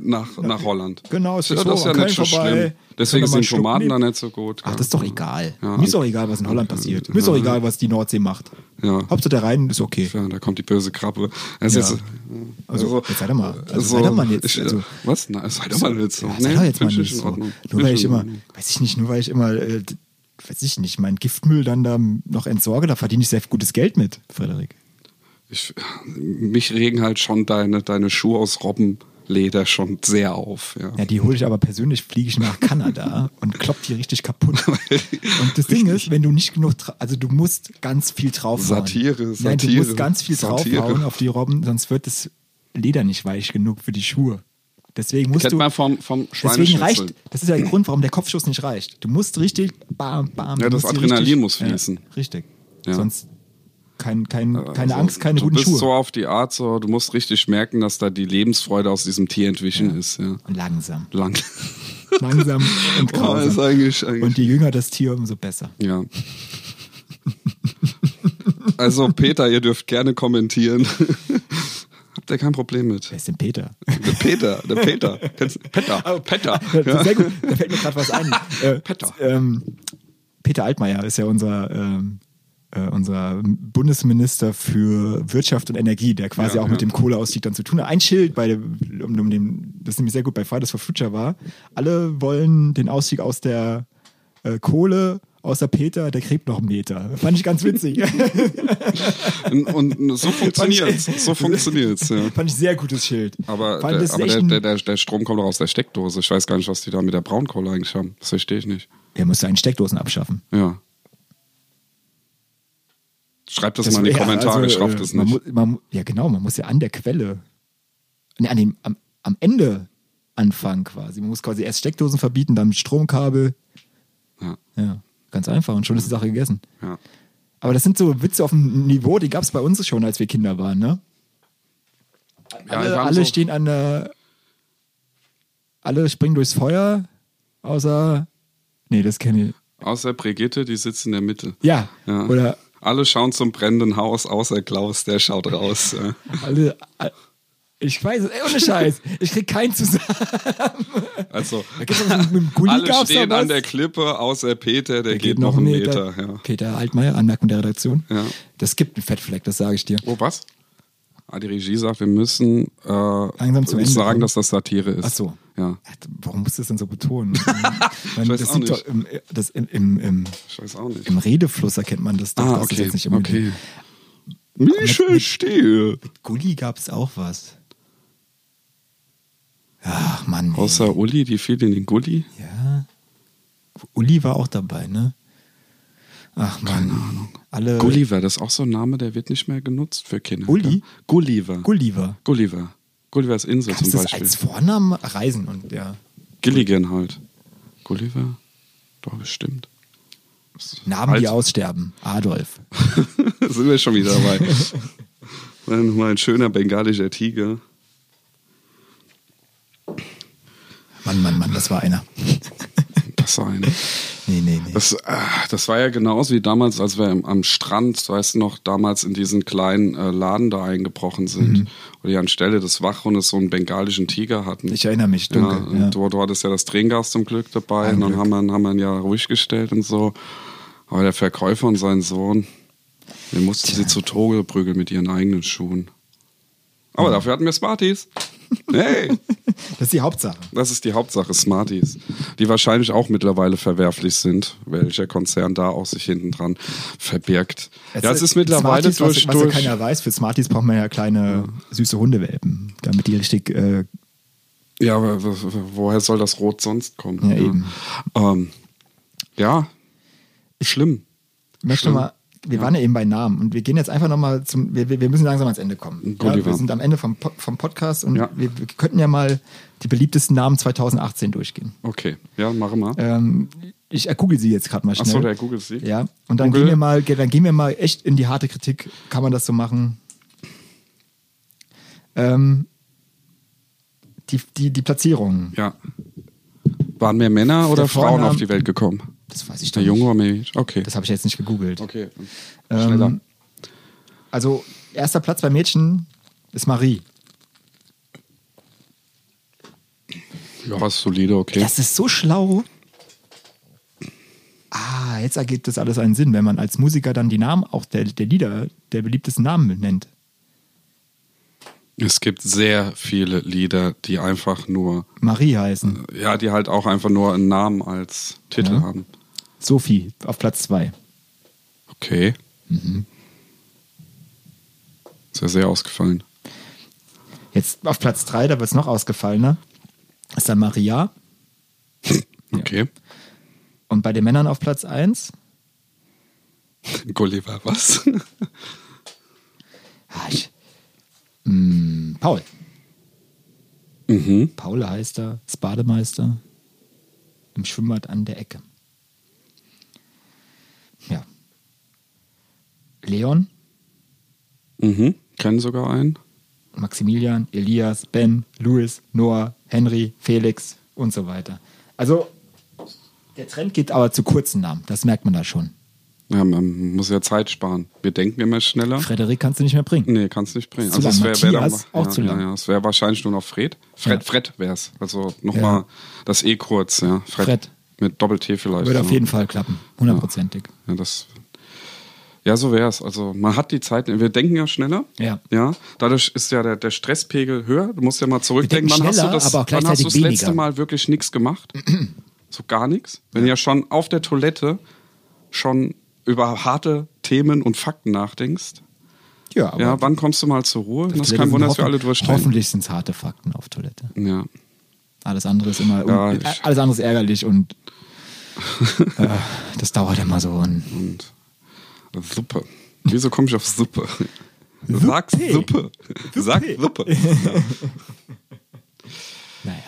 nach, nach Holland. Genau, es ja, fließt das ist ja nicht so vorbei. schlimm. Deswegen sind Tomaten da nicht so gut. ach, das ist doch egal. Ja. Mir ist doch egal, was in Holland passiert. Mir ist doch egal, was die Nordsee macht. Ja. Hauptsache der Rhein ist okay. Ja, da kommt die böse Krabbe. Das Ja. ist jetzt, Also, jetzt sei doch mal. Also, so- sei doch mal jetzt. Ich, also, was? Nein, sei doch mal nicht so. Ja, sei doch jetzt mal nicht so. Nur weil ich immer, weiß ich nicht, nur weil ich immer, äh, weiß ich nicht, meinen Giftmüll dann da noch entsorge, da verdiene ich sehr gutes Geld mit, Frederik. Ich, mich regen halt schon deine, deine Schuhe aus Robbenleder schon sehr auf. Ja. Ja, die hole ich aber persönlich, fliege ich nach Kanada und klopp die richtig kaputt. Und das Ding ist, wenn du nicht genug, also du musst ganz viel draufhauen. Satire, Nein, du Satire, musst ganz viel Satire. draufhauen auf die Robben, sonst wird das Leder nicht weich genug für die Schuhe. Deswegen musst du, man vom, vom deswegen reicht, das ist ja der Grund, warum der Kopfschuss nicht reicht. Du musst richtig, bam, bam. Ja, das Adrenalin richtig, muss fließen. Ja, richtig. Ja. Sonst kein, kein, keine Also, Angst, keine du guten bist Schuhe. so auf die Art, so, du musst richtig merken, dass da die Lebensfreude aus diesem Tier entwichen ist. Ja. Und langsam. Lang. Langsam und Oh, ist grausam. eigentlich, eigentlich Und je jünger das Tier, umso besser. Ja. Also Peter, ihr dürft gerne kommentieren. Habt ihr kein Problem mit? Wer ist denn Peter? Der Peter, der Peter. Du? Peter, Peter. Ja. Sehr gut, da fällt mir gerade was ein. Äh, Peter. Ähm, Peter Altmaier ist ja unser, ähm, äh, unser Bundesminister für Wirtschaft und Energie, der quasi Ja, auch mit ja. dem Kohleausstieg dann zu tun hat. Ein Schild bei dem, um, dem, das nämlich sehr gut bei Fridays for Future war. Alle wollen den Ausstieg aus der äh, Kohle, außer Peter, der gräbt noch einen Meter. Fand ich ganz witzig. Und, und so funktioniert's. So funktioniert's, ja. Fand ich sehr gutes Schild. Aber, der, aber der, der, der, Strom kommt doch aus der Steckdose. Ich weiß gar nicht, was die da mit der Braunkohle eigentlich haben. Das verstehe ich nicht. er musste einen Steckdosen abschaffen. Ja. Schreibt das, mal in die ja, Kommentare, also, äh, das man nicht. man, mu- ja, genau, man muss ja an der Quelle, nee, an dem, am, am Ende anfangen quasi. Man muss quasi erst Steckdosen verbieten, dann Stromkabel. Ja. Ja, ganz einfach und schon ist die Sache gegessen. Ja. Aber das sind so Witze auf dem Niveau, die gab es bei uns schon, als wir Kinder waren, ne? Ja, alle haben alle so- stehen an der alle springen durchs Feuer, außer. Nee, das kenne ich. Außer Brigitte, die sitzt in der Mitte. Ja. Ja. Oder Alle schauen zum brennenden Haus, außer Klaus, der schaut raus. alle. all- Ich weiß es, ohne Scheiß. Ich krieg keinen zusammen. Also, alle stehen an der Klippe, außer Peter, der, geht, noch einen Meter. ja. Peter Altmaier, Anmerkung der Redaktion. Ja. Das gibt einen Fettfleck, das sage ich dir. Oh, was? Ah, die Regie sagt, wir müssen äh, Langsam zum Ende sagen, kommen. dass das Satire ist. Ach so. Ja, Warum musst du das denn so betonen? Das doch im, das Redefluss erkennt man das doch. ah, das okay, jetzt nicht okay. Michel Stehe. Gulli gab es auch was. Ach Mann. ey. Außer Uli, die fiel in den Gulli. Ja. Uli war auch dabei, ne? Ach Mann. Alle. Gulliver, das ist auch so ein Name, der wird nicht mehr genutzt für Kinder. Uli? Ja. Gulliver. Gulliver. Gulliver. Gullivers Insel Kannst zum du das Beispiel. als Vornamen reisen und ja. Gilligan halt. Gulliver? Doch, bestimmt. Namen, die Alt- aussterben. Adolf. sind wir schon wieder dabei. Dann mal ein schöner bengalischer Tiger. Mann, Mann, Mann, das war einer. Das war ein. Nee, nee, nee. Das, ah, das war ja genauso wie damals, als wir am- Strand, weißt du noch, damals in diesen kleinen äh, Laden da eingebrochen sind, Mhm. wo die anstelle des Wachhundes so einen bengalischen Tiger hatten. Ich erinnere mich, ja, dunkel. und Ja, Du, du hattest ja das Tränengas zum Glück dabei Ein und dann Glück. haben wir, ihn- haben wir ihn ja ruhig gestellt und so. Aber der Verkäufer und sein Sohn, den mussten sie zu Tode prügeln mit ihren eigenen Schuhen. Aber dafür hatten wir Smarties. Hey! Das ist die Hauptsache. Das ist die Hauptsache, Smarties. Die wahrscheinlich auch mittlerweile verwerflich sind, welcher Konzern da auch sich hinten dran verbirgt. ja, es ist mittlerweile Smarties, durch. was, was ja durch keiner weiß, für Smarties braucht man ja kleine süße Hundewelpen, damit die richtig äh, ja, aber woher soll das Rot sonst kommen? Ja, eben. Ähm, ja, schlimm. möchte mal, wir waren ja eben bei Namen und wir gehen jetzt einfach nochmal zum, wir, wir müssen langsam ans Ende kommen. Ja, wir sind am Ende vom, vom Podcast und Ja. wir, wir könnten ja mal die beliebtesten Namen 2018 durchgehen. Okay, ja, machen wir. Ähm, ich erkugel sie jetzt gerade mal schnell. Achso, der googelt sie. Ja, und dann Google. gehen wir mal, dann gehen wir mal echt in die harte Kritik. Kann man das so machen? Ähm, die, die, die Platzierung. Ja. Waren mehr Männer oder Frauen auf die Welt gekommen? Das weiß ich doch Der Junge nicht. oder Mädchen? Okay. Das habe ich jetzt nicht gegoogelt. Okay. Schneller. Ähm, also, erster Platz bei Mädchen ist Marie. ja, ist solide, okay. Das ist so schlau. Ah, jetzt ergibt das alles einen Sinn, wenn man als Musiker dann die Namen auch der, der Lieder, der beliebtesten Namen nennt. Es gibt sehr viele Lieder, die einfach nur, Marie heißen. ja, die halt auch einfach nur einen Namen als Titel Ja. haben. Sophie auf Platz zwei. Okay. Mhm. Ist ja sehr ausgefallen. Jetzt auf Platz drei, da wird es noch ausgefallener, ist dann Maria. Okay. Und bei den Männern auf Platz eins, Gulliver, was? ah, ich, mm, Paul. mhm. Paul heißt er, ist Bademeister im Schwimmbad an der Ecke. Ja. Leon, Mhm. Kennen sogar einen. Maximilian, Elias, Ben, Louis, Noah, Henry, Felix und so weiter. Also der Trend geht aber zu kurzen Namen, das merkt man da schon. Ja, man muss ja Zeit sparen. Wir denken immer schneller. Frederik kannst du nicht mehr bringen. Nee, kannst nicht bringen. Zu lang. es wär- wär dann- auch ja, zu lang. Ja, ja, es wäre wahrscheinlich nur noch Fred. Fred, Ja. Fred wäre es. Also nochmal das E kurz, ja. Fred. Fred. Mit Doppel-T vielleicht. Würde ja. auf jeden Fall klappen, hundertprozentig. Ja, das. Ja, so wäre es. Also man hat die Zeit. Wir denken ja schneller. Ja. Ja. Dadurch ist ja der, der Stresspegel höher. Du musst ja mal zurückdenken. denken Wann hast du das, wann hast du das letzte. Mal wirklich nichts gemacht? so gar nichts. Wenn du ja schon auf der Toilette schon über harte Themen und Fakten nachdenkst. Ja, aber ja, wann kommst du mal zur Ruhe? Das ist Toilette kein Wunder, dass wir alle durchdrehen. Hoffentlich sind es harte Fakten auf Toilette. Ja. Alles andere ist immer Ja, un- alles andere ist ärgerlich und äh, das dauert immer so. Und Und Suppe. Wieso komme ich auf Suppe? Sag Suppe. Sag Suppe. naja.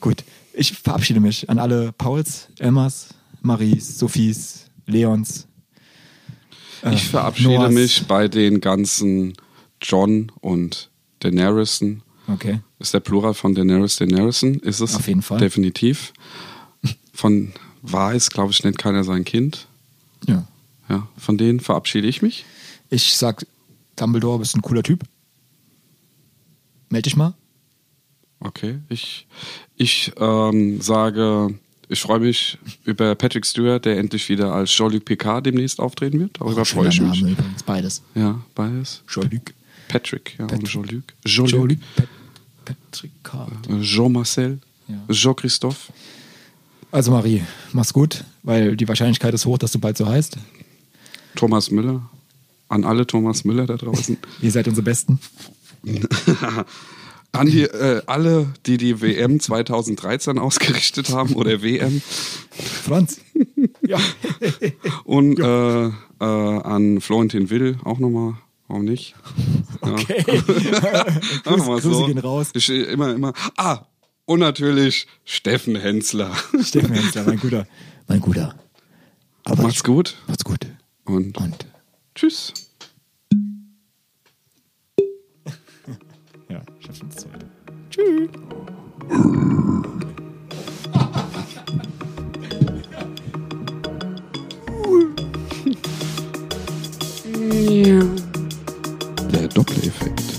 Gut. Ich verabschiede mich an alle Pauls, Emmas, Maries, Sophies, Leons. Ich verabschiede Noahs. mich bei den ganzen John und Daenerys Okay. Ist der Plural von Daenerys Daenerysson? Ist es? Auf jeden Fall. Definitiv. Von Weiß, glaube ich, nennt keiner sein Kind. Ja. Ja, von denen verabschiede ich mich. Ich sag, Dumbledore, bist ein cooler Typ. Meld dich mal. Okay, ich, ich ähm, sage, ich freue mich über Patrick Stewart, der endlich wieder als Jean-Luc Picard demnächst auftreten wird. Darüber Oh, freue ich mich. Name übrigens, beides. Ja, beides. Jean-Luc. Patrick, ja, und Patrick. Jean-Luc. Jean-Luc Jean-Luc. Pat Patrick Card. Äh, Jean-Marcel. Ja. Jean-Christophe. Also Marie, mach's gut, weil die Wahrscheinlichkeit ist hoch, dass du bald so heißt. Thomas Müller. An alle Thomas Müller da draußen. Ihr seid unsere Besten. An die, äh, alle, die die WM 2013 ausgerichtet haben oder WM. Franz. ja. Und äh, äh, an Florentin Will auch nochmal. Warum nicht? Okay. Mal Grüße so. gehen raus. Ich, immer, immer. Ah, und natürlich Steffen Hensler. Steffen Hensler, mein Guter. Mein Guter. Aber Macht's gut Macht's gut. und Und tschüss. Zwischenzeit. Tschüss. Der Doppler-Effekt.